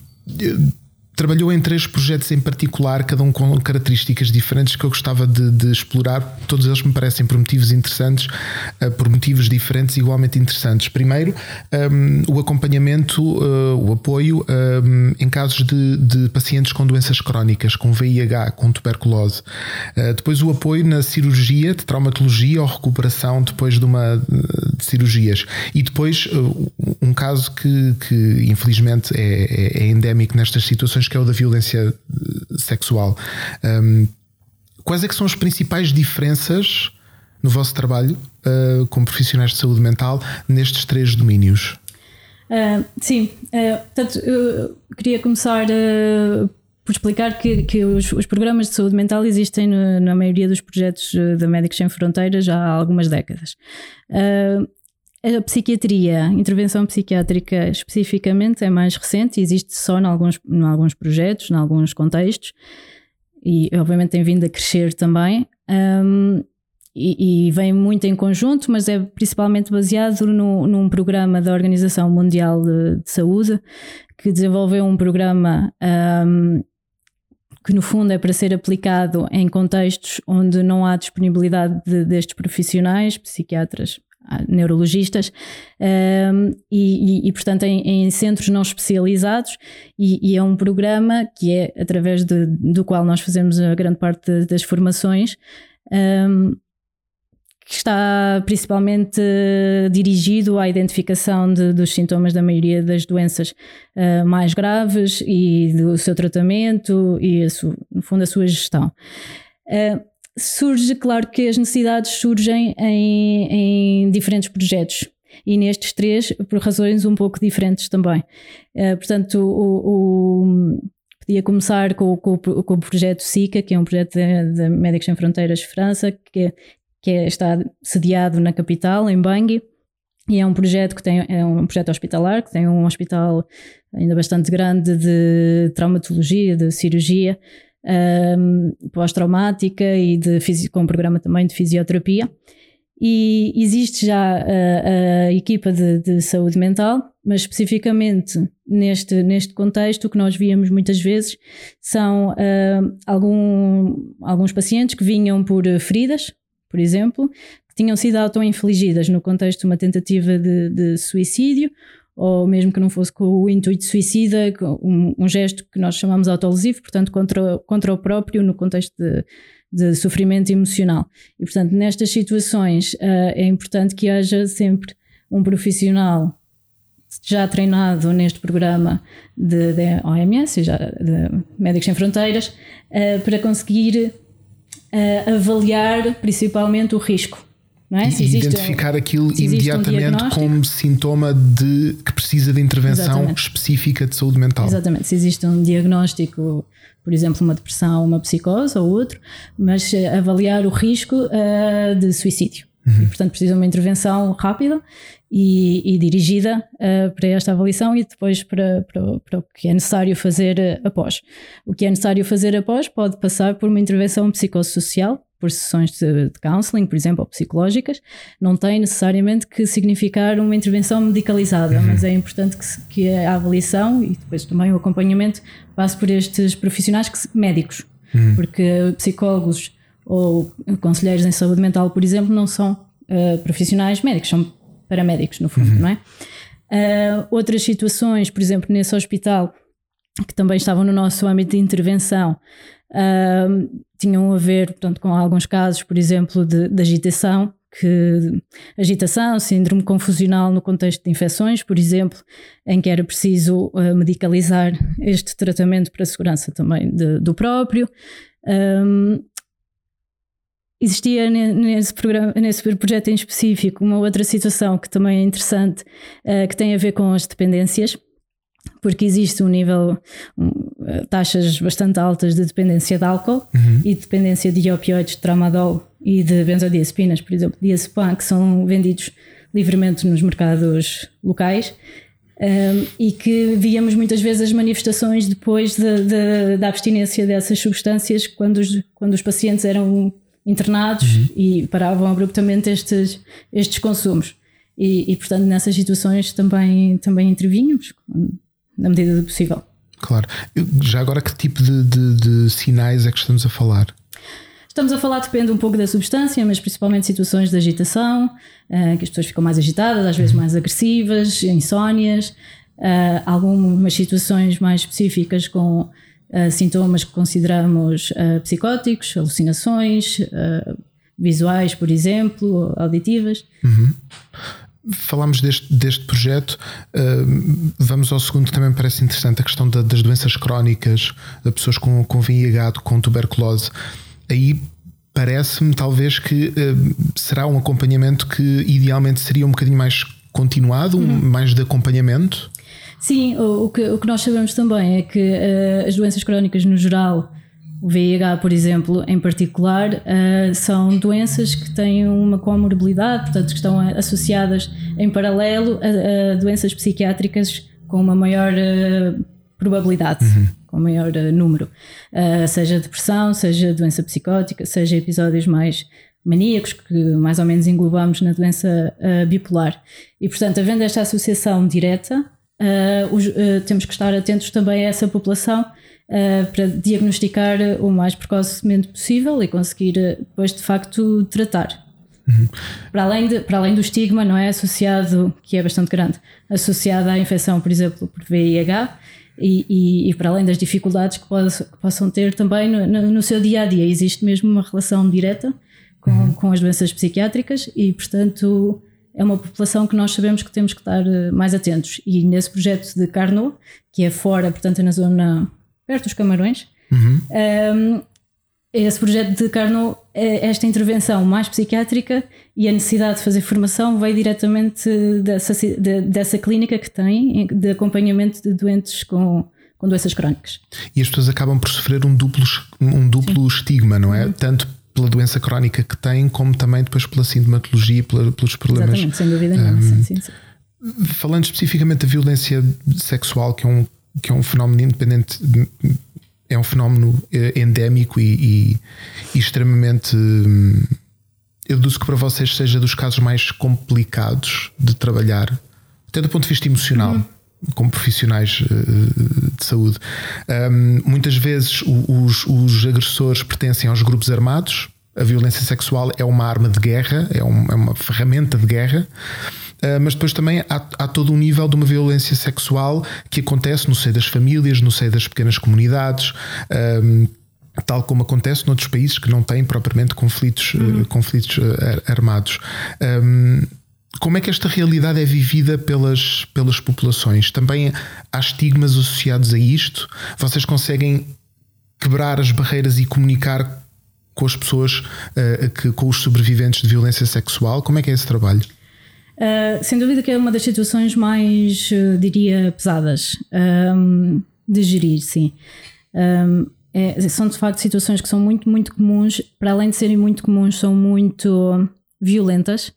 trabalhou em três projetos em particular, cada um com características diferentes que eu gostava de, de explorar. Todos eles me parecem por motivos interessantes, uh, por motivos diferentes, igualmente interessantes. Primeiro, um, o acompanhamento, uh, o apoio um, em casos de, de, pacientes com doenças crónicas, com VIH, com tuberculose. Uh, depois, o apoio na cirurgia de traumatologia ou recuperação depois de uma de cirurgias. E depois, um caso que, que infelizmente é, é, é endémico nestas situações que é o da violência eh, sexual. Um, quais é que são as principais diferenças no vosso trabalho uh, como profissionais de saúde mental nestes três domínios? Uh, sim, uh, portanto, eu queria começar por explicar que, que os, os, programas de saúde mental existem no, na maioria dos projetos da Médicos Sem Fronteiras já há algumas décadas. A psiquiatria, intervenção psiquiátrica especificamente, é mais recente, existe só em alguns, em alguns projetos, em alguns contextos, e obviamente tem vindo a crescer também. Um, e, e, vem muito em conjunto, mas é principalmente baseado no, num programa da Organização Mundial de, de Saúde, que desenvolveu um programa um, que, no fundo, é para ser aplicado em contextos onde não há disponibilidade de, destes profissionais, psiquiatras neurologistas um, e, e, portanto em, em, centros não especializados e, e, é um programa que é através de, do qual nós fazemos a grande parte de, das formações um, que está principalmente dirigido à identificação de, dos sintomas da maioria das doenças uh, mais graves e do seu tratamento e, a no fundo, a sua gestão. Uh, surge, claro que as necessidades surgem em, em diferentes projetos e nestes três por razões um pouco diferentes também. Uh, portanto, o, o, podia começar com, com, com, o projeto SICA, que é um projeto da Médicos Sem Fronteiras França, que, que é, está sediado na capital, em Bangui. E é um projeto que tem é um projeto hospitalar que tem um hospital ainda bastante grande de traumatologia, de cirurgia, um, pós-traumática e de, com um programa também de fisioterapia. E existe já a, a equipa de, de, saúde mental, mas especificamente neste, neste contexto, o que nós víamos muitas vezes são uh, algum, alguns pacientes que vinham por feridas, por exemplo, que tinham sido auto-infligidas no contexto de uma tentativa de, de suicídio ou mesmo que não fosse com o intuito suicida, um, um gesto que nós chamamos autolesivo, portanto, contra, contra o próprio no contexto de, de sofrimento emocional. E, portanto, nestas situações uh, é importante que haja sempre um profissional já treinado neste programa de, de OMS, já de Médicos Sem Fronteiras, uh, para conseguir uh, avaliar principalmente o risco é? E identificar um, aquilo imediatamente um como sintoma de que precisa de intervenção Exatamente. específica de saúde mental. Exatamente, se existe um diagnóstico, por exemplo, uma depressão, uma psicose ou outro, mas eh, avaliar o risco uh, de suicídio. Uhum. E, portanto, precisa de uma intervenção rápida e, e dirigida uh, para esta avaliação e depois para, para, para, o que é necessário fazer após. O que é necessário fazer após pode passar por uma intervenção psicossocial, por sessões de, de counseling, por exemplo, ou psicológicas, não tem necessariamente que significar uma intervenção medicalizada, uhum. mas é importante que, que a avaliação e depois também o acompanhamento passe por estes profissionais que, médicos, uhum. porque psicólogos ou conselheiros em saúde mental, por exemplo, não são uh, profissionais médicos, são paramédicos, no fundo, uhum. não é? Uh, outras situações, por exemplo, nesse hospital, que também estavam no nosso âmbito de intervenção, uh, tinham a ver portanto, com alguns casos, por exemplo, de, de agitação, que agitação, síndrome confusional no contexto de infecções, por exemplo, em que era preciso uh, medicalizar este tratamento para a segurança também de, do próprio. Um, existia nesse, programa, nesse projeto em específico uma outra situação que também é interessante, uh, que tem a ver com as dependências porque existe um nível, um, taxas bastante altas de dependência de álcool uhum. e dependência de opioides, de tramadol e de benzodiazepinas, por exemplo, diazepam, que são vendidos livremente nos mercados locais. Um, e que víamos muitas vezes as manifestações depois de, de, da abstinência dessas substâncias quando os, quando os pacientes eram internados uhum. e paravam abruptamente estes, estes consumos. E, e, portanto, nessas situações também, também intervínhamos, na medida do possível. Claro. Já agora, que tipo de, de, de sinais é que estamos a falar? Estamos a falar, depende um pouco da substância, mas principalmente situações de agitação, uh, que as pessoas ficam mais agitadas, às vezes mais agressivas, insónias, uh, algumas situações mais específicas com uh, sintomas que consideramos psicóticos, alucinações, visuais, por exemplo, auditivas. Uhum. Falámos deste, deste projeto, vamos ao segundo que também me parece interessante, a questão da, das doenças crónicas, de pessoas com, com VIH, com tuberculose aí parece-me talvez que uh, será um acompanhamento que idealmente seria um bocadinho mais continuado, uhum. mais de acompanhamento. Sim, o, o, que, o que nós sabemos também é que uh, as doenças crónicas no geral, o VIH, por exemplo, em particular, uh, são doenças que têm uma comorbilidade, portanto, que estão associadas em paralelo a, a doenças psiquiátricas com uma maior probabilidade. Uhum com maior uh, número, uh, seja depressão, seja doença psicótica, seja episódios mais maníacos, que mais ou menos englobamos na doença uh, bipolar. E, portanto, havendo esta associação direta, os, temos que estar atentos também a essa população para diagnosticar o mais precocemente possível e conseguir depois, de facto, tratar. Uhum. Para, além de, para além do estigma, não é associado, que é bastante grande, associado à infecção, por exemplo, por VIH, e, e, e, para além das dificuldades que, que possam ter também no, no, no, seu dia a dia, existe mesmo uma relação direta com, uhum. com as doenças psiquiátricas e, portanto, é uma população que nós sabemos que temos que estar eh, mais atentos. E nesse projeto de Carnot, que é fora, portanto, é na zona perto dos Camarões, uhum. um, esse projeto de Carnot, é esta intervenção mais psiquiátrica e a necessidade de fazer formação veio diretamente dessa, de, dessa clínica que tem de acompanhamento de doentes com, com doenças crónicas. E as pessoas acabam por sofrer um duplo, um duplo estigma, não é? Uhum. Tanto pela doença crónica que têm, como também depois pela sintomatologia, pela, pelos problemas. Exatamente, sem dúvida nenhuma. Um, sim, sim, sim. Falando especificamente da violência sexual, que é um, que é um fenómeno independente é um fenómeno eh, endémico e, e, e extremamente. Hum, eu deduzo que para vocês seja dos casos mais complicados de trabalhar, até do ponto de vista emocional. Uhum como profissionais uh, de saúde. Um, muitas vezes os, os, agressores pertencem aos grupos armados. A violência sexual é uma arma de guerra, é, um, é uma ferramenta de guerra. Ah, mas depois também há, há, todo um nível de uma violência sexual que acontece no seio das famílias, no seio das pequenas comunidades. Um, tal como acontece noutros países que não têm propriamente conflitos, uhum. uh, conflitos uh, armados. Um, como é que esta realidade é vivida pelas, pelas populações? Também há estigmas associados a isto? Vocês conseguem quebrar as barreiras e comunicar com as pessoas, uh, que, com os sobreviventes de violência sexual? Como é que é esse trabalho? Uh, sem dúvida que é uma das situações mais, uh, diria, pesadas um, de gerir, sim. Um, é, são de facto situações que são muito, muito comuns, para além de serem muito comuns, são muito violentas.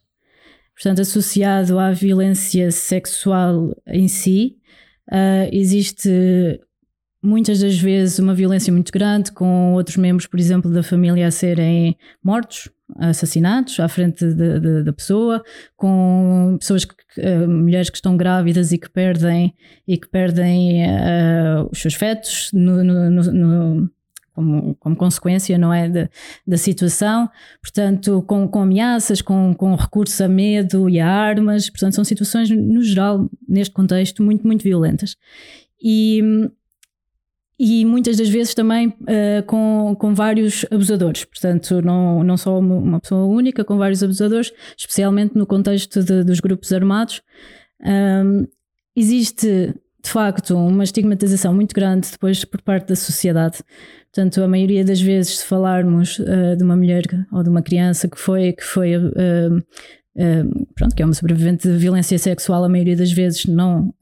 Portanto, associado à violência sexual em si, uh, existe muitas das vezes uma violência muito grande, com outros membros, por exemplo, da família a serem mortos assassinatos à frente da pessoa, com pessoas que, uh, mulheres que estão grávidas e que perdem e que perdem uh, os seus fetos no, no, no, como, como, consequência não é de, da situação, portanto com, com ameaças, com, com recurso a medo e a armas, portanto são situações no geral neste contexto muito muito violentas. E e muitas das vezes também uh, com, com vários abusadores, portanto, não, não só uma pessoa única, com vários abusadores, especialmente no contexto de, dos grupos armados. Um, existe de facto uma estigmatização muito grande depois por parte da sociedade. Portanto, a maioria das vezes, se falarmos uh, de uma mulher ou de uma criança que foi, que foi uh, pronto, que é uma sobrevivente de violência sexual, a maioria das vezes não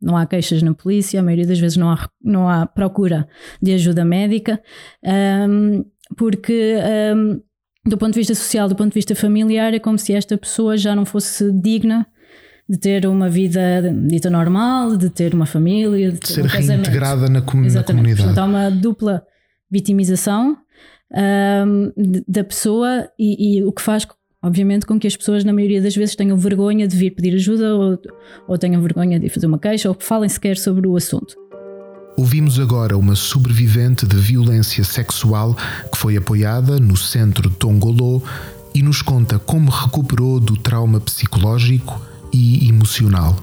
não há queixas na polícia, a maioria das vezes não há, não há procura de ajuda médica, um, porque um, do ponto de vista social, do ponto de vista familiar, é como se esta pessoa já não fosse digna de ter uma vida dita normal, de ter uma família, de, de ser um reintegrada na, com na, comunidade. Portanto, há uma dupla vitimização um, da pessoa e, e, o que faz, obviamente, com que as pessoas, na maioria das vezes, tenham vergonha de vir pedir ajuda ou, ou tenham vergonha de fazer uma queixa ou que falem sequer sobre o assunto. Ouvimos agora uma sobrevivente de violência sexual que foi apoiada no centro Tongolô e nos conta como recuperou do trauma psicológico e emocional.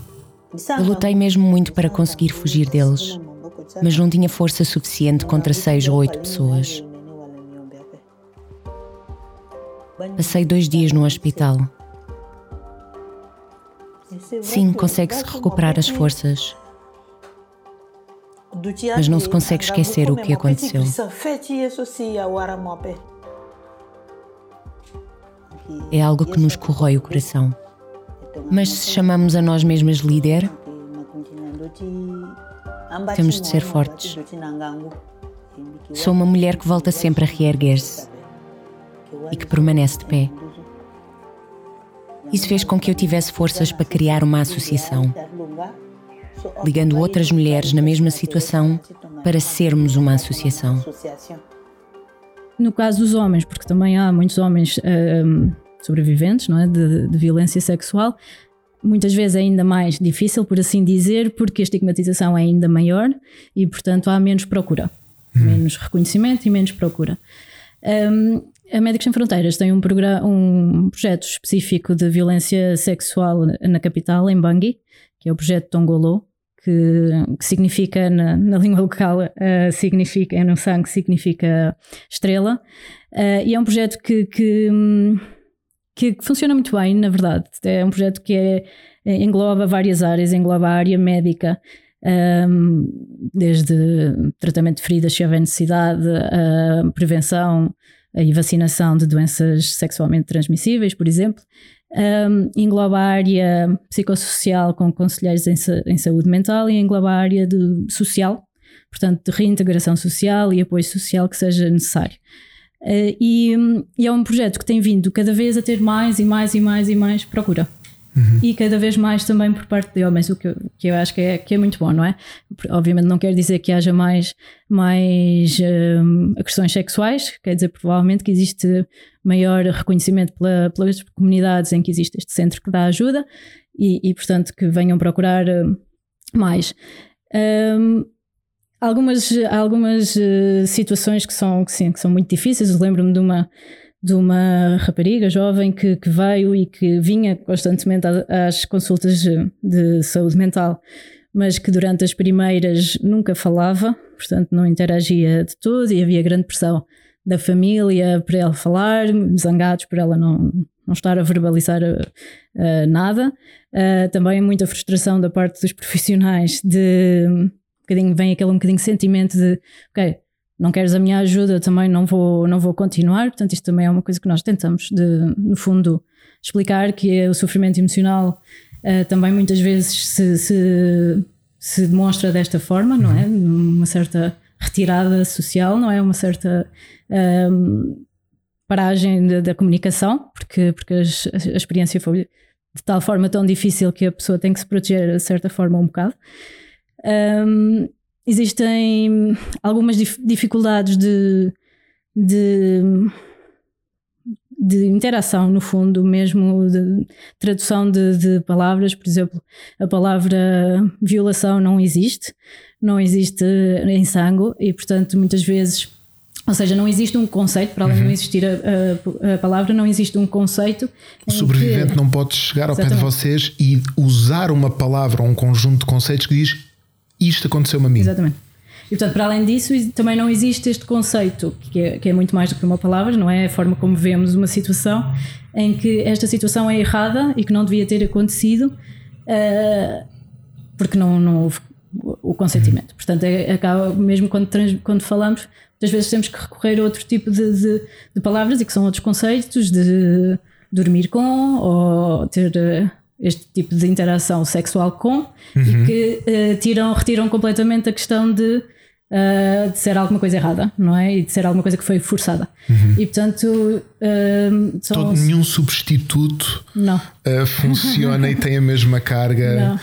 Eu lutei mesmo muito para conseguir fugir deles, mas não tinha força suficiente contra seis ou oito pessoas. Passei dois dias no hospital. Sim, consegue-se recuperar as forças mas não se consegue esquecer o que aconteceu. É algo que nos corrói o coração. Mas se chamamos a nós mesmas líder, temos de ser fortes. Sou uma mulher que volta sempre a reerguer-se e que permanece de pé. Isso fez com que eu tivesse forças para criar uma associação ligando outras mulheres na mesma situação para sermos uma associação. No caso dos homens, porque também há muitos homens um, sobreviventes não é, de, de violência sexual, muitas vezes é ainda mais difícil, por assim dizer, porque a estigmatização é ainda maior e, portanto, há menos procura, hum. menos reconhecimento e menos procura. Um, a Médicos Sem Fronteiras tem um, um projeto específico de violência sexual na capital, em Bangui, que é o projeto Tongolo, que, que significa na, na, língua local, uh, significa, é no sangue, significa estrela. Uh, e é um projeto que, que, que, funciona muito bem, na verdade. É um projeto que é, engloba várias áreas, engloba a área médica, um, ehm, desde tratamento de feridas se houver necessidade, a prevenção e vacinação de doenças sexualmente transmissíveis, por exemplo, um, engloba a área psicossocial com conselheiros em, em, saúde mental e engloba a área de social, portanto, de reintegração social e apoio social que seja necessário. Uh, e, e, é um projeto que tem vindo cada vez a ter mais e mais e mais e mais procura. Uhum. E cada vez mais também por parte de homens, o que eu, que eu acho que é, que é muito bom, não é? Obviamente não quer dizer que haja mais, mais um, agressões sexuais, quer dizer provavelmente que existe maior reconhecimento pela, pelas comunidades em que existe este centro que dá ajuda e, e portanto que venham procurar hum, mais. Um, algumas algumas uh, situações que são, que, sim, que são muito difíceis, lembro-me de uma de uma rapariga jovem que, que veio e que vinha constantemente às consultas de saúde mental, mas que durante as primeiras nunca falava, portanto não interagia de tudo e havia grande pressão da família para ela falar, zangados por ela não, não estar a verbalizar uh, nada. Uh, também muita frustração da parte dos profissionais de um bocadinho, vem aquele um bocadinho sentimento de ok, não queres a minha ajuda, também não vou, não vou continuar. Portanto, isto também é uma coisa que nós tentamos, de, no fundo, explicar que é o sofrimento emocional uh, também muitas vezes se, se, se, demonstra desta forma, não é? Uhum. Uma certa retirada social, não é? Uma certa um, ehm, paragem da comunicação, porque, porque a, a experiência foi de tal forma tão difícil que a pessoa tem que se proteger de certa forma um bocado. Um, ehm, existem algumas dificuldades de, de, de, interação, no fundo, mesmo de tradução de, de, palavras. Por exemplo, a palavra violação não existe, não existe em sangue e, portanto, muitas vezes. Ou seja, não existe um conceito, para além uhum. de não existir a, a, a, palavra, não existe um conceito. O sobrevivente que... não pode chegar ao Exatamente. pé de vocês e usar uma palavra ou um conjunto de conceitos que diz isto aconteceu-me a mim. Exatamente. E portanto, para além disso, também não existe este conceito, que é, que é muito mais do que uma palavra, não é? A forma como vemos uma situação em que esta situação é errada e que não devia ter acontecido uh, porque não, não houve o consentimento. Portanto, é, acaba, mesmo quando, trans, quando falamos, muitas vezes temos que recorrer a outro tipo de, de, de palavras e que são outros conceitos de dormir com ou ter. Uh, este tipo de interação sexual com uhum. e que uh, tiram, retiram completamente a questão de uh, de ser alguma coisa errada, não é? E de ser alguma coisa que foi forçada. Uhum. E portanto, uh, Todo, nenhum substituto não. Uh, funciona e tem a mesma carga. *laughs*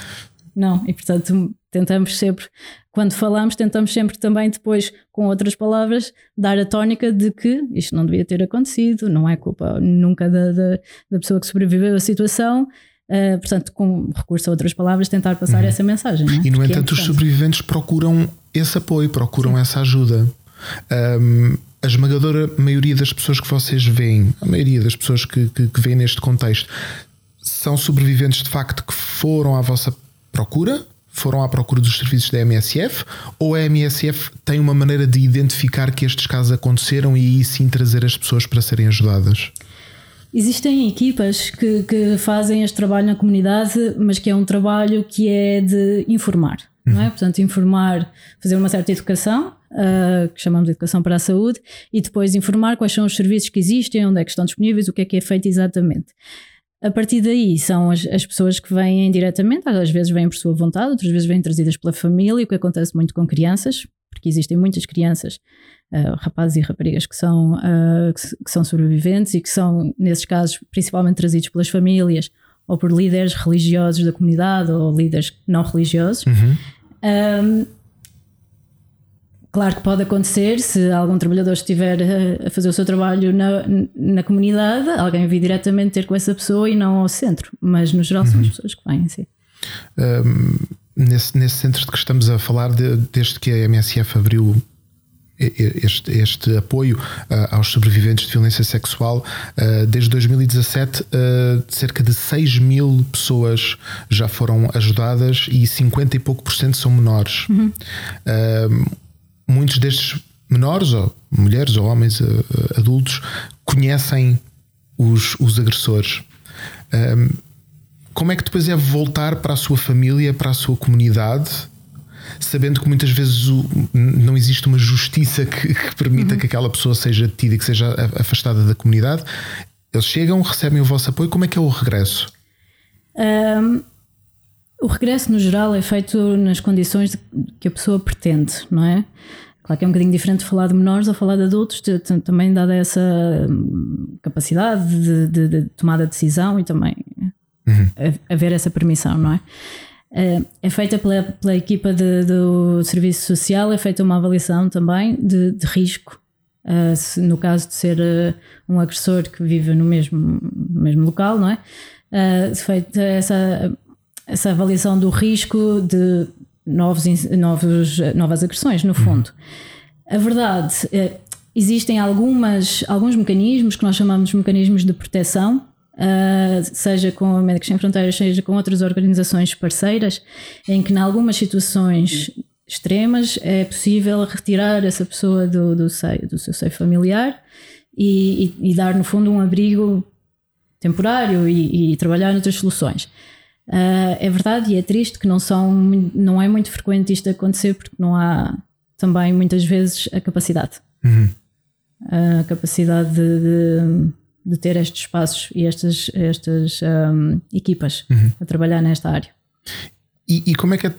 Não, não. E portanto, tentamos sempre, quando falamos, tentamos sempre também depois, com outras palavras, dar a tónica de que isto não devia ter acontecido, não é culpa nunca da, da, da pessoa que sobreviveu à situação Uh, portanto, com recurso a outras palavras, tentar passar uhum. essa mensagem. É? E, no Porque é entanto, é os sobreviventes procuram esse apoio, procuram Sim. essa ajuda. Um, a esmagadora maioria das pessoas que vocês veem, a maioria das pessoas que, que, que veem neste contexto, são sobreviventes de facto que foram à vossa procura? Foram à procura dos serviços da MSF? Ou a MSF tem uma maneira de identificar que estes casos aconteceram e aí sim trazer as pessoas para serem ajudadas? Existem equipas que, que fazem este trabalho na comunidade, mas que é um trabalho que é de informar, uhum. não é? Uhum. Portanto, informar, fazer uma certa educação, uh, que chamamos de educação para a saúde, e depois informar quais são os serviços que existem, onde é que estão disponíveis, o que é que é feito exatamente. A partir daí são as, as pessoas que vêm diretamente, às vezes vêm por sua vontade, outras vezes vêm trazidas pela família, o que acontece muito com crianças, porque existem muitas crianças uh, rapazes e raparigas que são, uh, que, que, são sobreviventes e que são, nesses casos, principalmente trazidos pelas famílias ou por líderes religiosos da comunidade ou líderes não religiosos. Uhum. Um, Claro que pode acontecer se algum trabalhador estiver a fazer o seu trabalho na, na comunidade, alguém vir diretamente ter com essa pessoa e não ao centro, mas no geral uhum. são as pessoas que vêm, sim. Um, nesse, nesse centro de que estamos a falar, de, desde que a MSF abriu este, este apoio uh, aos sobreviventes de violência sexual. Uh, desde 2017, uh, cerca de 6 mil pessoas já foram ajudadas e 50 e pouco por cento são menores. Uhum. muitos destes menores, ou mulheres ou homens adultos, conhecem os, os agressores. Como é que depois é voltar para a sua família, para a sua comunidade? sabendo que muitas vezes o, não existe uma justiça que, que permita uhum. que aquela pessoa seja detida e que seja afastada da comunidade. Eles chegam, recebem o vosso apoio. Como é que é o regresso? Um, o regresso, no geral, é feito nas condições que a pessoa pretende, não é? Claro que é um bocadinho diferente de falar de menores ou falar de adultos, de, de, também dada essa hum, capacidade de, de, de tomada de decisão e também uhum. haver essa permissão, não é? Eh, é feita pela, pela equipa de, do Serviço Social, é feita uma avaliação também de, de risco. Uh, se, no caso de ser uh, um agressor que vive no mesmo, mesmo local, não é? Uh, feita essa, essa avaliação do risco de novos, novos, novas agressões, no fundo. A verdade, existem algumas, alguns mecanismos que nós chamamos de mecanismos de proteção, Uh, seja com a Médicos Sem Fronteiras, seja com outras organizações parceiras, em que, em algumas situações extremas, é possível retirar essa pessoa do, do, seio, do seu seio familiar e, e, e, dar, no fundo, um abrigo temporário e, e trabalhar noutras soluções. Uh, é verdade e é triste que não, são, não é muito frequente isto acontecer porque não há também muitas vezes a capacidade. Uhum. A capacidade de, de de ter estes espaços e estas, estas um, equipas uhum. a trabalhar nesta área. E, e, como é que é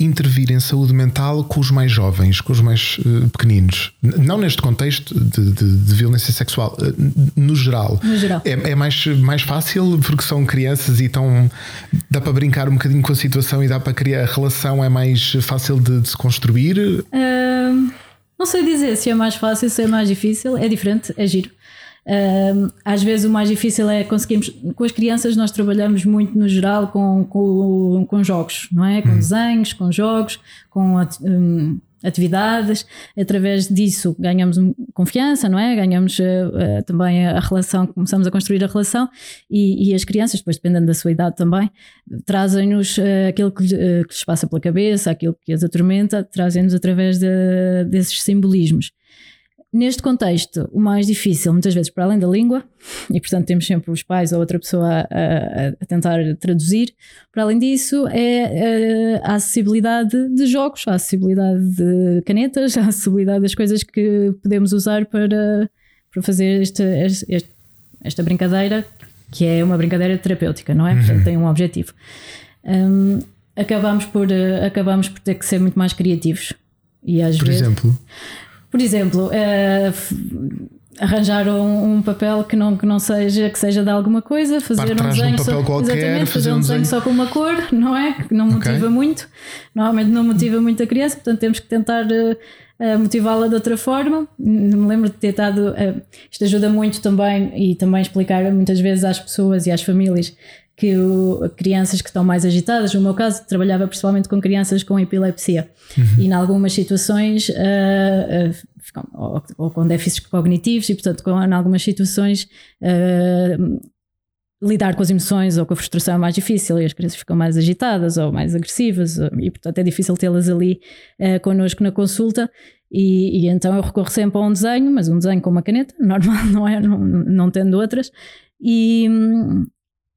intervir em saúde mental com os mais jovens, com os mais uh, pequeninos? Não neste contexto de, de, de violência sexual, uh, no geral. No geral. É, é, mais, mais fácil porque são crianças e estão. dá para brincar um bocadinho com a situação e dá para criar. A relação é mais fácil de, de se construir? Uh, não sei dizer se é mais fácil, se é mais difícil. É diferente, é giro às vezes o mais difícil é conseguirmos. Com as crianças, nós trabalhamos muito no geral com, com, com jogos, não é? Com hum. desenhos, com jogos, com um, atividades. Através disso ganhamos confiança, não é? Ganhamos uh, uh, também a relação, começamos a construir a relação e, e, as crianças, depois dependendo da sua idade também, trazem-nos uh, aquilo que, que, lhes passa pela cabeça, aquilo que as atormenta, trazem-nos através de, desses simbolismos. Neste contexto, o mais difícil, muitas vezes, para além da língua, e portanto temos sempre os pais ou outra pessoa a, a tentar traduzir, para além disso, é a acessibilidade de jogos, a acessibilidade de canetas, a acessibilidade das coisas que podemos usar para, para fazer este, este, esta brincadeira, que é uma brincadeira terapêutica, não é? Uhum. Portanto, tem um objetivo. Um, acabamos, por, acabamos por ter que ser muito mais criativos E às Por vezes, exemplo? Por exemplo, uh, arranjar um, um, papel que não, que não seja que seja de alguma coisa, fazer um desenho, um só, qualquer, exatamente, fazer um desenho, só com uma cor, não é? Que não motiva okay. muito, normalmente não motiva muito a criança, portanto temos que tentar uh, uh, motivá-la de outra forma. Me lembro de ter estado, uh, isto ajuda muito também e também explicar muitas vezes às pessoas e às famílias que o, crianças que estão mais agitadas, no meu caso, trabalhava principalmente com crianças com epilepsia uhum. e em algumas situações uh, uh, ou, ou, com déficits cognitivos e portanto com, em algumas situações uh, lidar com as emoções ou com a frustração é mais difícil e as crianças ficam mais agitadas ou mais agressivas e portanto é difícil tê-las ali uh, connosco na consulta e, e, então eu recorro sempre a um desenho, mas um desenho com uma caneta, *laughs* normal, não é? Não, não tendo outras e,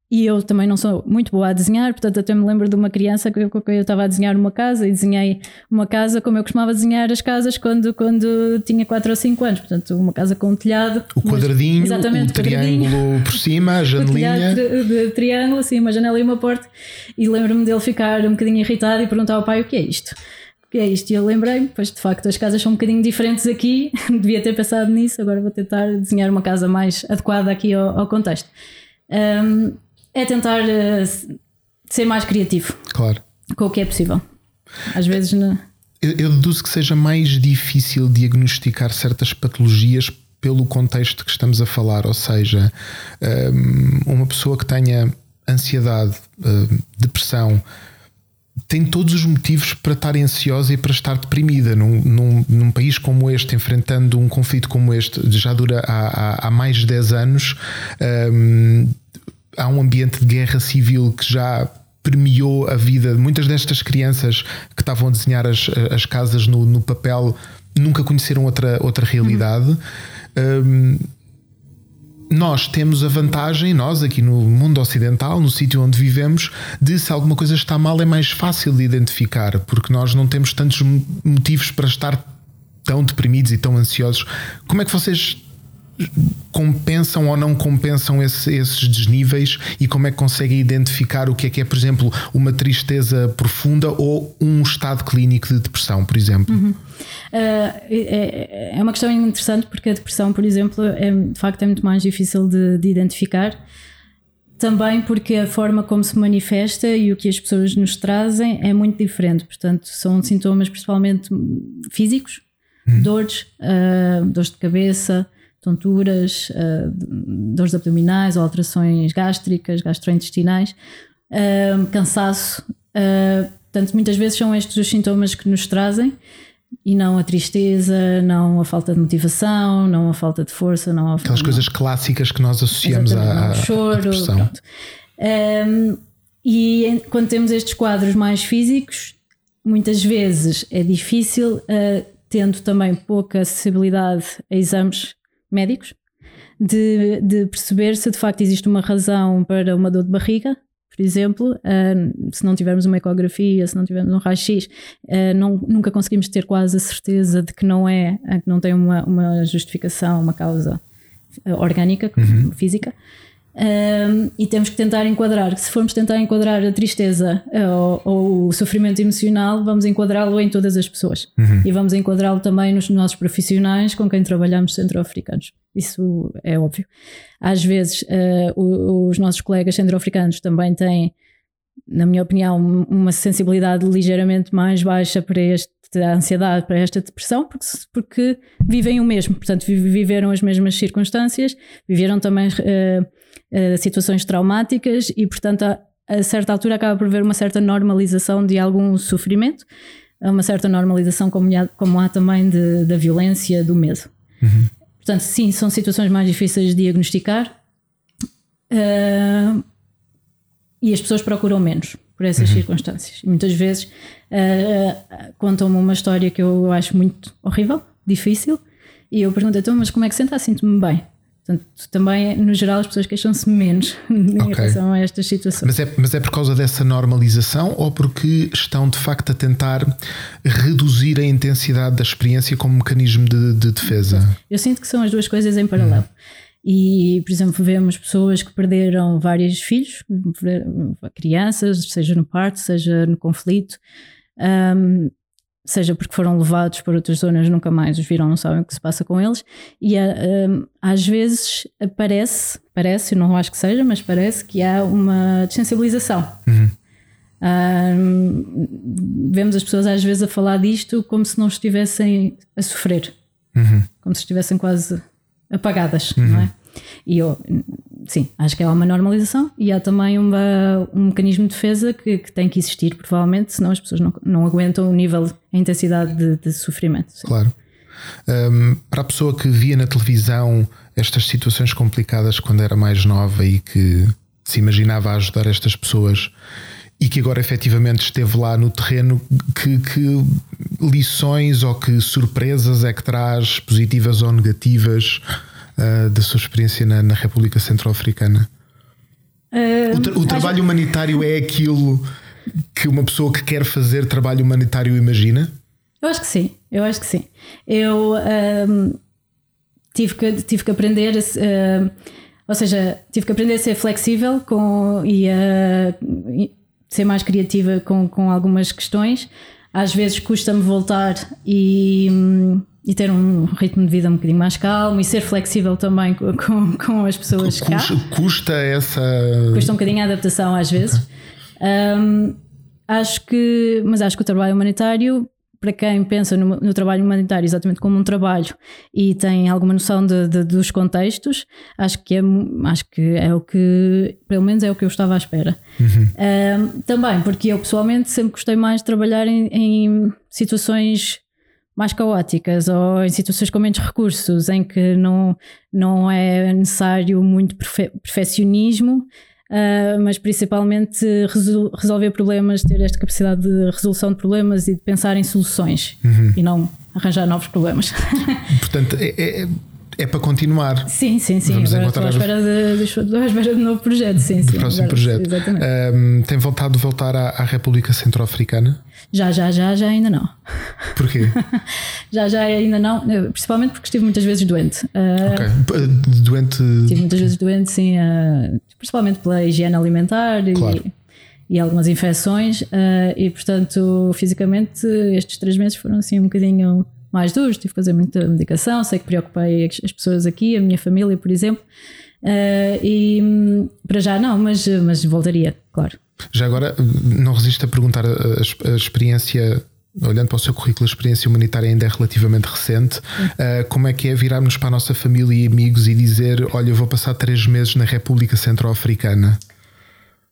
e eu também não sou muito boa a desenhar, portanto, até me lembro de uma criança que eu, que eu estava a desenhar uma casa e desenhei uma casa como eu costumava desenhar as casas quando, quando tinha 4 ou 5 anos. Portanto, uma casa com um telhado. O quadradinho, exatamente, o triângulo por cima, a *laughs* janelinha. de, de triângulo, assim, uma janela e uma porta. E lembro-me dele ficar um bocadinho irritado e perguntar ao pai o que é isto. O que é isto? E eu lembrei, pois de facto as casas são um bocadinho diferentes aqui, *laughs* devia ter pensado nisso, agora vou tentar desenhar uma casa mais adequada aqui ao, ao contexto. Um, é tentar uh, ser mais criativo. Claro. Com o que é possível. Às vezes. Eu, eu deduzo que seja mais difícil diagnosticar certas patologias pelo contexto que estamos a falar, ou seja, um, uma pessoa que tenha ansiedade, uh, depressão, tem todos os motivos para estar ansiosa e para estar deprimida num, num, num, país como este, enfrentando um conflito como este, já dura há, há, há mais de 10 anos. Um, há um ambiente de guerra civil que já permeou a vida. Muitas destas crianças que estavam a desenhar as, as casas no, no papel nunca conheceram outra, outra realidade. Uhum. Um, nós temos a vantagem, nós aqui no mundo ocidental, no sítio onde vivemos, de se alguma coisa está mal é mais fácil de identificar, porque nós não temos tantos motivos para estar tão deprimidos e tão ansiosos. Como é que vocês compensam ou não compensam esse, esses desníveis e como é que conseguem identificar o que é que é, por exemplo, uma tristeza profunda ou um estado clínico de depressão, por exemplo? Uhum. Uh, é, é, uma questão interessante porque a depressão, por exemplo, é, de facto é muito mais difícil de, de identificar. Também porque a forma como se manifesta e o que as pessoas nos trazem é muito diferente. Portanto, são sintomas principalmente físicos, uhum. dores, uh, dores de cabeça, tonturas, uh, dores abdominais, alterações gástricas, gastrointestinais, uh, cansaço. Uh, portanto, muitas vezes são estes os sintomas que nos trazem e não a tristeza, não a falta de motivação, não a falta de força, não a aquelas não, coisas clássicas que nós associamos à, choro, depressão. Um, e quando temos estes quadros mais físicos, muitas vezes é difícil, uh, tendo também pouca acessibilidade a exames médicos de, de, perceber se de facto existe uma razão para uma dor de barriga, por exemplo, uh, se não tivermos uma ecografia, se não tivermos um raio-x, uh, nunca conseguimos ter quase a certeza de que não é, que não tem uma, uma justificação, uma causa ah, orgânica, uhum. física. Um, e temos que tentar enquadrar, se formos tentar enquadrar a tristeza uh, ou, ou, o sofrimento emocional, vamos enquadrá-lo em todas as pessoas uhum. e vamos enquadrá-lo também nos nossos profissionais com quem trabalhamos centro-africanos. Isso é óbvio. Às vezes, uh, os nossos colegas centro-africanos também têm, na minha opinião, uma sensibilidade ligeiramente mais baixa para este a ansiedade para esta depressão porque, porque vivem o mesmo, portanto viveram as mesmas circunstâncias, viveram também uh, uh, situações traumáticas e portanto a, a, certa altura acaba por haver uma certa normalização de algum sofrimento, uma certa normalização como há, como há também de, da violência, do medo. Uhum. Portanto, sim, são situações mais difíceis de diagnosticar uh, e as pessoas procuram menos por essas uhum. circunstâncias. E muitas vezes uh, contam-me uma história que eu acho muito horrível, difícil, e eu pergunto então, mas como é que senta? Sinto-me bem. Portanto, também, no geral, as pessoas queixam-se menos *laughs* em okay. relação a estas situações. Mas é, mas é por causa dessa normalização ou porque estão de facto a tentar reduzir a intensidade da experiência como mecanismo de, de defesa? Eu sinto que são as duas coisas em paralelo. Hum. E, por exemplo, vemos pessoas que perderam vários filhos, crianças, seja no parto, seja no conflito. Um, seja porque foram levados para outras zonas, nunca mais os viram, não sabem o que se passa com eles, e um, às vezes parece, parece, não acho que seja, mas parece que há uma desensibilização. Uhum. Um, vemos as pessoas às vezes a falar disto como se não estivessem a sofrer, uhum. como se estivessem quase apagadas, uhum. não é? E eu, sim, acho que há uma normalização e há também uma, um mecanismo de defesa que, que, tem que existir, provavelmente, senão as pessoas não, não aguentam o nível, a intensidade de, de sofrimento. Sim. Claro. Um, para a pessoa que via na televisão estas situações complicadas quando era mais nova e que se imaginava ajudar estas pessoas e que agora efetivamente esteve lá no terreno, que, que lições ou que surpresas é que traz, positivas ou negativas, uh, da sua experiência na, na República Centro-Africana? Uh, o, tra o trabalho humanitário é aquilo que uma pessoa que quer fazer trabalho humanitário imagina? Eu acho que sim, eu acho que sim. Eu um, tive, que, tive que aprender, uh, ou seja, tive que aprender a ser flexível com, e a ser mais criativa com, com algumas questões. Às vezes custa-me voltar e. Um, e ter um ritmo de vida um bocadinho mais calmo e ser flexível também com, com, com as pessoas custa, cá. Custa essa. Custa um bocadinho a adaptação às vezes. Um, acho que, mas acho que o trabalho humanitário, para quem pensa no, no, trabalho humanitário exatamente como um trabalho e tem alguma noção de, de, dos contextos, acho que, é, acho que é o que, pelo menos é o que eu estava à espera. Uhum. Um, também, porque eu pessoalmente sempre gostei mais de trabalhar em, em situações mais caóticas ou em situações com menos recursos, em que não, não é necessário muito perfe perfeccionismo, uh, mas principalmente resol resolver problemas, ter esta capacidade de resolução de problemas e de pensar em soluções uhum. e não arranjar novos problemas. *laughs* Portanto, é, é é para continuar. Sim, sim, sim. Vamos Agora encontrar estou à espera de, estou à espera de um novo projeto. Sim, sim. Próximo Agora, projeto. Exatamente. Um, tem vontade de voltar à, à, República Centro-Africana? Já, já, já, já ainda não. Porquê? *laughs* já, já ainda não. Principalmente porque estive muitas vezes doente. Uh, ok. Doente. Estive muitas vezes doente, sim. Uh, principalmente pela higiene alimentar claro. e e algumas infecções, uh, e portanto, fisicamente, estes três meses foram assim um bocadinho mais duros, tive que fazer muita medicação, sei que preocupei as pessoas aqui, a minha família, por exemplo. Uh, e para já não, mas, mas voltaria, claro. Já agora, não resisto a perguntar a, a, a experiência olhando para o seu currículo, a experiência humanitária ainda é relativamente recente. Uh, como é que é virarmos para a nossa família e amigos e dizer: Olha, eu vou passar três meses na República Centro-Africana?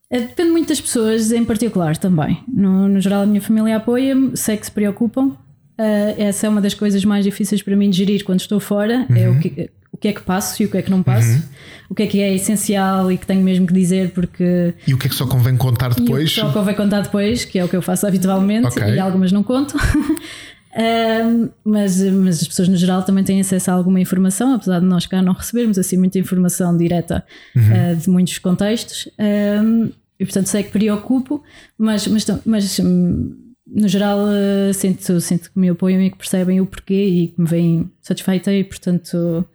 Eh, depende muito das pessoas em particular também. No, no geral, a minha família apoia-me, sei que se preocupam, Uh, essa é uma das coisas mais difíceis para mim de gerir quando estou fora. Uhum. É o uhum. que, o que é que passo e o que é que não passo. Uhum. O que é que é essencial e que tenho mesmo que dizer porque. E o que é que só convém contar depois? E só convém contar depois, que é o que eu faço habitualmente okay. e algumas não conto. uh, *laughs* mas, mas as pessoas no geral também têm acesso a alguma informação, apesar de nós cá não recebermos assim muita informação direta uhum. uh, de muitos contextos. e portanto sei que preocupo, mas, mas, mas no geral, uh, sinto, sinto que me apoiam e que percebem o porquê e que me veem satisfeita e, portanto,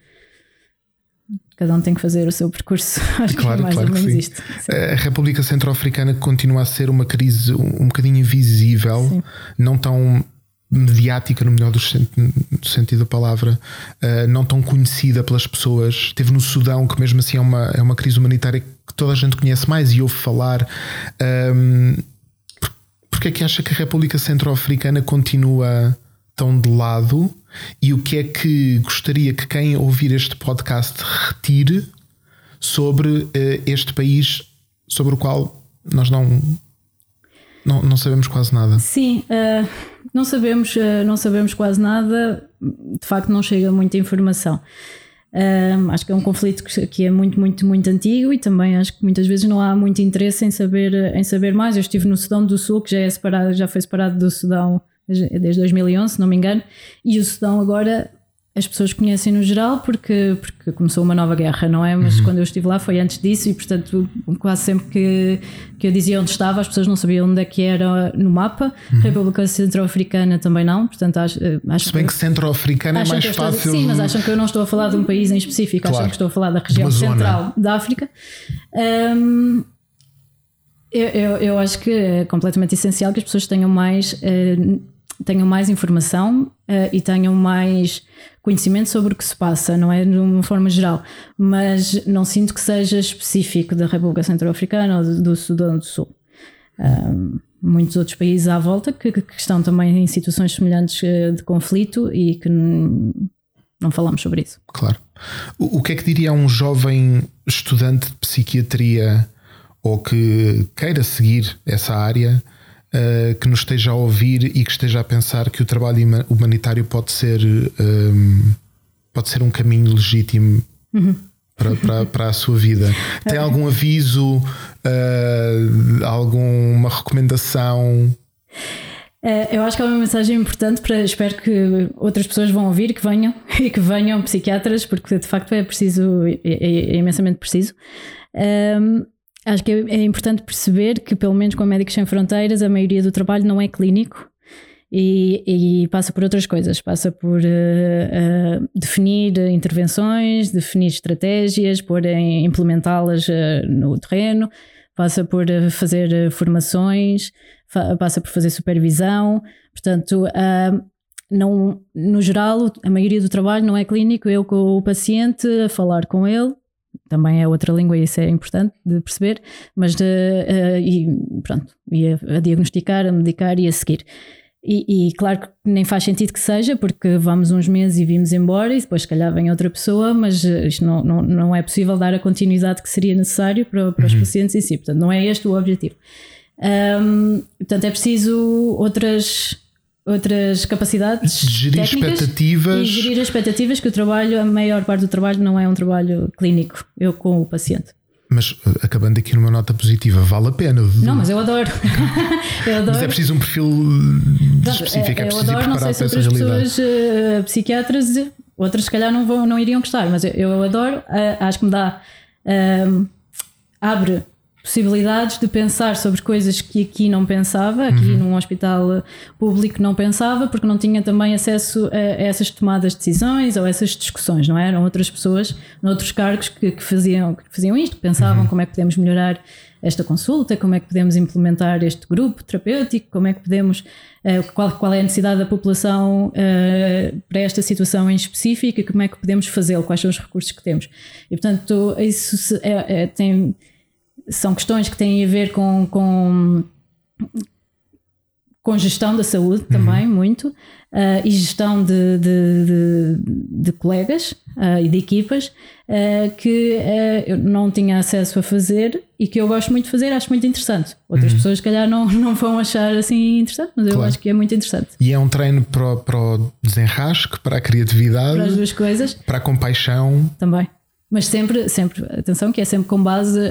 cada um tem que fazer o seu percurso. *laughs* Acho claro, que é mais claro ou menos isto. Sim. A República Centro-Africana continua a ser uma crise um, um bocadinho invisível, sim. não tão mediática no melhor do, sentido da palavra, uh, não tão conhecida pelas pessoas. Teve no Sudão, que mesmo assim é uma, é uma crise humanitária que toda a gente conhece mais e ouve falar. Um, porque é que acha que a República Centro-Africana continua tão de lado e o que é que gostaria que quem ouvir este podcast retire sobre uh, este país sobre o qual nós não, não, não sabemos quase nada? Sim, uh, não, sabemos, uh, não sabemos quase nada, de facto não chega muita informação. Um, acho que é um conflito que, é muito, muito, muito antigo e também acho que muitas vezes não há muito interesse em saber, em saber mais. Eu estive no Sudão do Sul, que já, é separado, já foi separado do Sudão desde 2011, se não me engano, e o Sudão agora as pessoas conhecem no geral porque, porque começou uma nova guerra, não é? Mas uhum. quando eu estive lá foi antes disso e, portanto, quase sempre que, que eu dizia onde estava, as pessoas não sabiam onde é que era no mapa. Uhum. República Centro-Africana também não, portanto, acho, acho Se bem que, que Centro-Africana é mais fácil. sim, mas acham que eu não estou a falar de um país em específico, claro. acham que estou a falar da região central da África. Um, eu, eu, eu, acho que é completamente essencial que as pessoas tenham mais. Uh, tenham mais informação uh, e tenham mais conhecimento sobre o que se passa, não é de uma forma geral, mas não sinto que seja específico da República Centro-Africana ou do, Sudão do Sul. Um, muitos outros países à volta que, que, estão também em situações semelhantes eh, de conflito e que não falamos sobre isso. Claro. O, o que é que diria a um jovem estudante de psiquiatria ou que queira seguir essa área? Uh, que nos esteja a ouvir e que esteja a pensar que o trabalho humanitário pode ser um, ehm, pode ser um caminho legítimo uhum. para, para, para, a sua vida. Tem algum aviso, uh, alguma recomendação? Uh, eu acho que é uma mensagem importante para espero que outras pessoas vão ouvir, que venham *laughs* e que venham psiquiatras, porque de facto é preciso, é, é, é imensamente preciso. Um, ehm, Acho que é, é importante perceber que, pelo menos com Médicos Sem Fronteiras, a maioria do trabalho não é clínico e, e passa por outras coisas. Passa por uh, uh, definir intervenções, definir estratégias, por implementá-las uh, no terreno, passa por fazer formações, fa passa por fazer supervisão. Portanto, não, no geral, a maioria do trabalho não é clínico, eu com o paciente a falar com ele também é outra língua e isso é importante de perceber, mas de, uh, e pronto, e a, a, diagnosticar, a medicar e a seguir. E, e, claro que nem faz sentido que seja, porque vamos uns meses e vimos embora e depois, se calhar, vem outra pessoa, mas eh, isto não, não, não é possível dar a continuidade que seria necessário para, para os uhum. pacientes em si. Portanto, não é este o objetivo. Um, portanto, é preciso outras outras capacidades gerir expectativas e gerir expectativas que o trabalho, a maior parte do trabalho não é um trabalho clínico, eu com o paciente. Mas uh, acabando aqui numa nota positiva, vale a pena. Não, mas eu adoro. *laughs* eu adoro. Mas é preciso um perfil uh, específico, é preciso eu adoro, não sei se outras pessoas uh, psiquiatras, outras se calhar não, vão, não iriam gostar, mas eu, eu adoro, uh, acho que me dá. Uh, abre possibilidades de pensar sobre coisas que aqui não pensava, aqui uhum. num hospital público não pensava, porque não tinha também acesso a, essas tomadas de decisões ou essas discussões, não é? eram outras pessoas, noutros cargos que, que faziam, que faziam isto, que pensavam uhum. como é que podemos melhorar esta consulta, como é que podemos implementar este grupo terapêutico, como é que podemos, uh, qual, qual é a necessidade da população uh, para esta situação em específico e como é que podemos fazê-lo, quais são os recursos que temos. E portanto, isso é, é, tem são questões que têm a ver com, com, com gestão da saúde também, uhum. muito, uh, e gestão de, de, de, de colegas uh, e de equipas uh, que eu não tinha acesso a fazer e que eu gosto muito de fazer, acho muito interessante. Outras uhum. pessoas, se calhar, não, não vão achar assim interessante, mas claro. eu acho que é muito interessante. E é um treino para, para o desenrasque, para a criatividade, para as duas coisas, para a compaixão também. Mas sempre, sempre, atenção, que é sempre com base. Uh,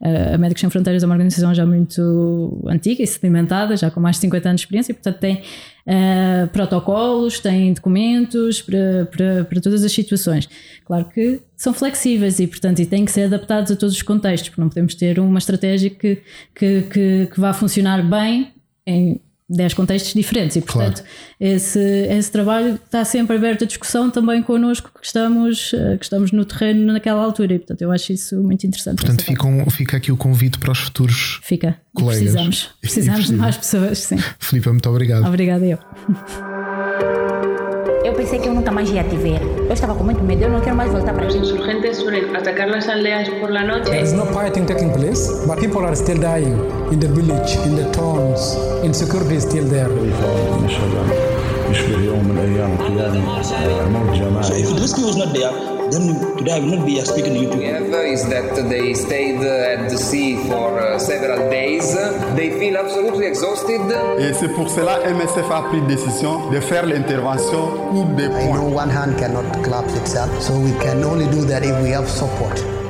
uh, a Médicos Sem Fronteiras é uma organização já muito antiga e sedimentada, já com mais de 50 anos de experiência, e portanto tem uh, protocolos, tem documentos para, para, para todas as situações. Claro que são flexíveis e, portanto, e têm que ser adaptados a todos os contextos, porque não podemos ter uma estratégia que, que, que, que vá funcionar bem em 10 contextos diferentes e portanto claro. esse, esse trabalho está sempre aberto à discussão também connosco que estamos, eh, que estamos no terreno naquela altura e portanto eu acho isso muito interessante. Portanto fica, um, fica aqui o convite para os futuros fica. colegas. precisamos, precisamos de mais pessoas, sim. Filipe, muito obrigado. Obrigada eu. Eu pensei que eu nunca mais ia te ver. Eu estava com muito medo, eu não quero mais voltar para Los insurgentes suelen atacar las aldeas por la noche. There is no fighting taking place, but people are still dying in the village, in the towns. Insecurity is still there. يشبه يوم من ايام قيام موت جماعي. So if the rescue was not there, then today I will not be speaking to you. Together is that they stayed at the sea for uh, several days. They feel absolutely exhausted. Et c'est pour cela MSF a pris décision de faire l'intervention coup de poing. I know one hand cannot clap itself, so we can only do that if we have support.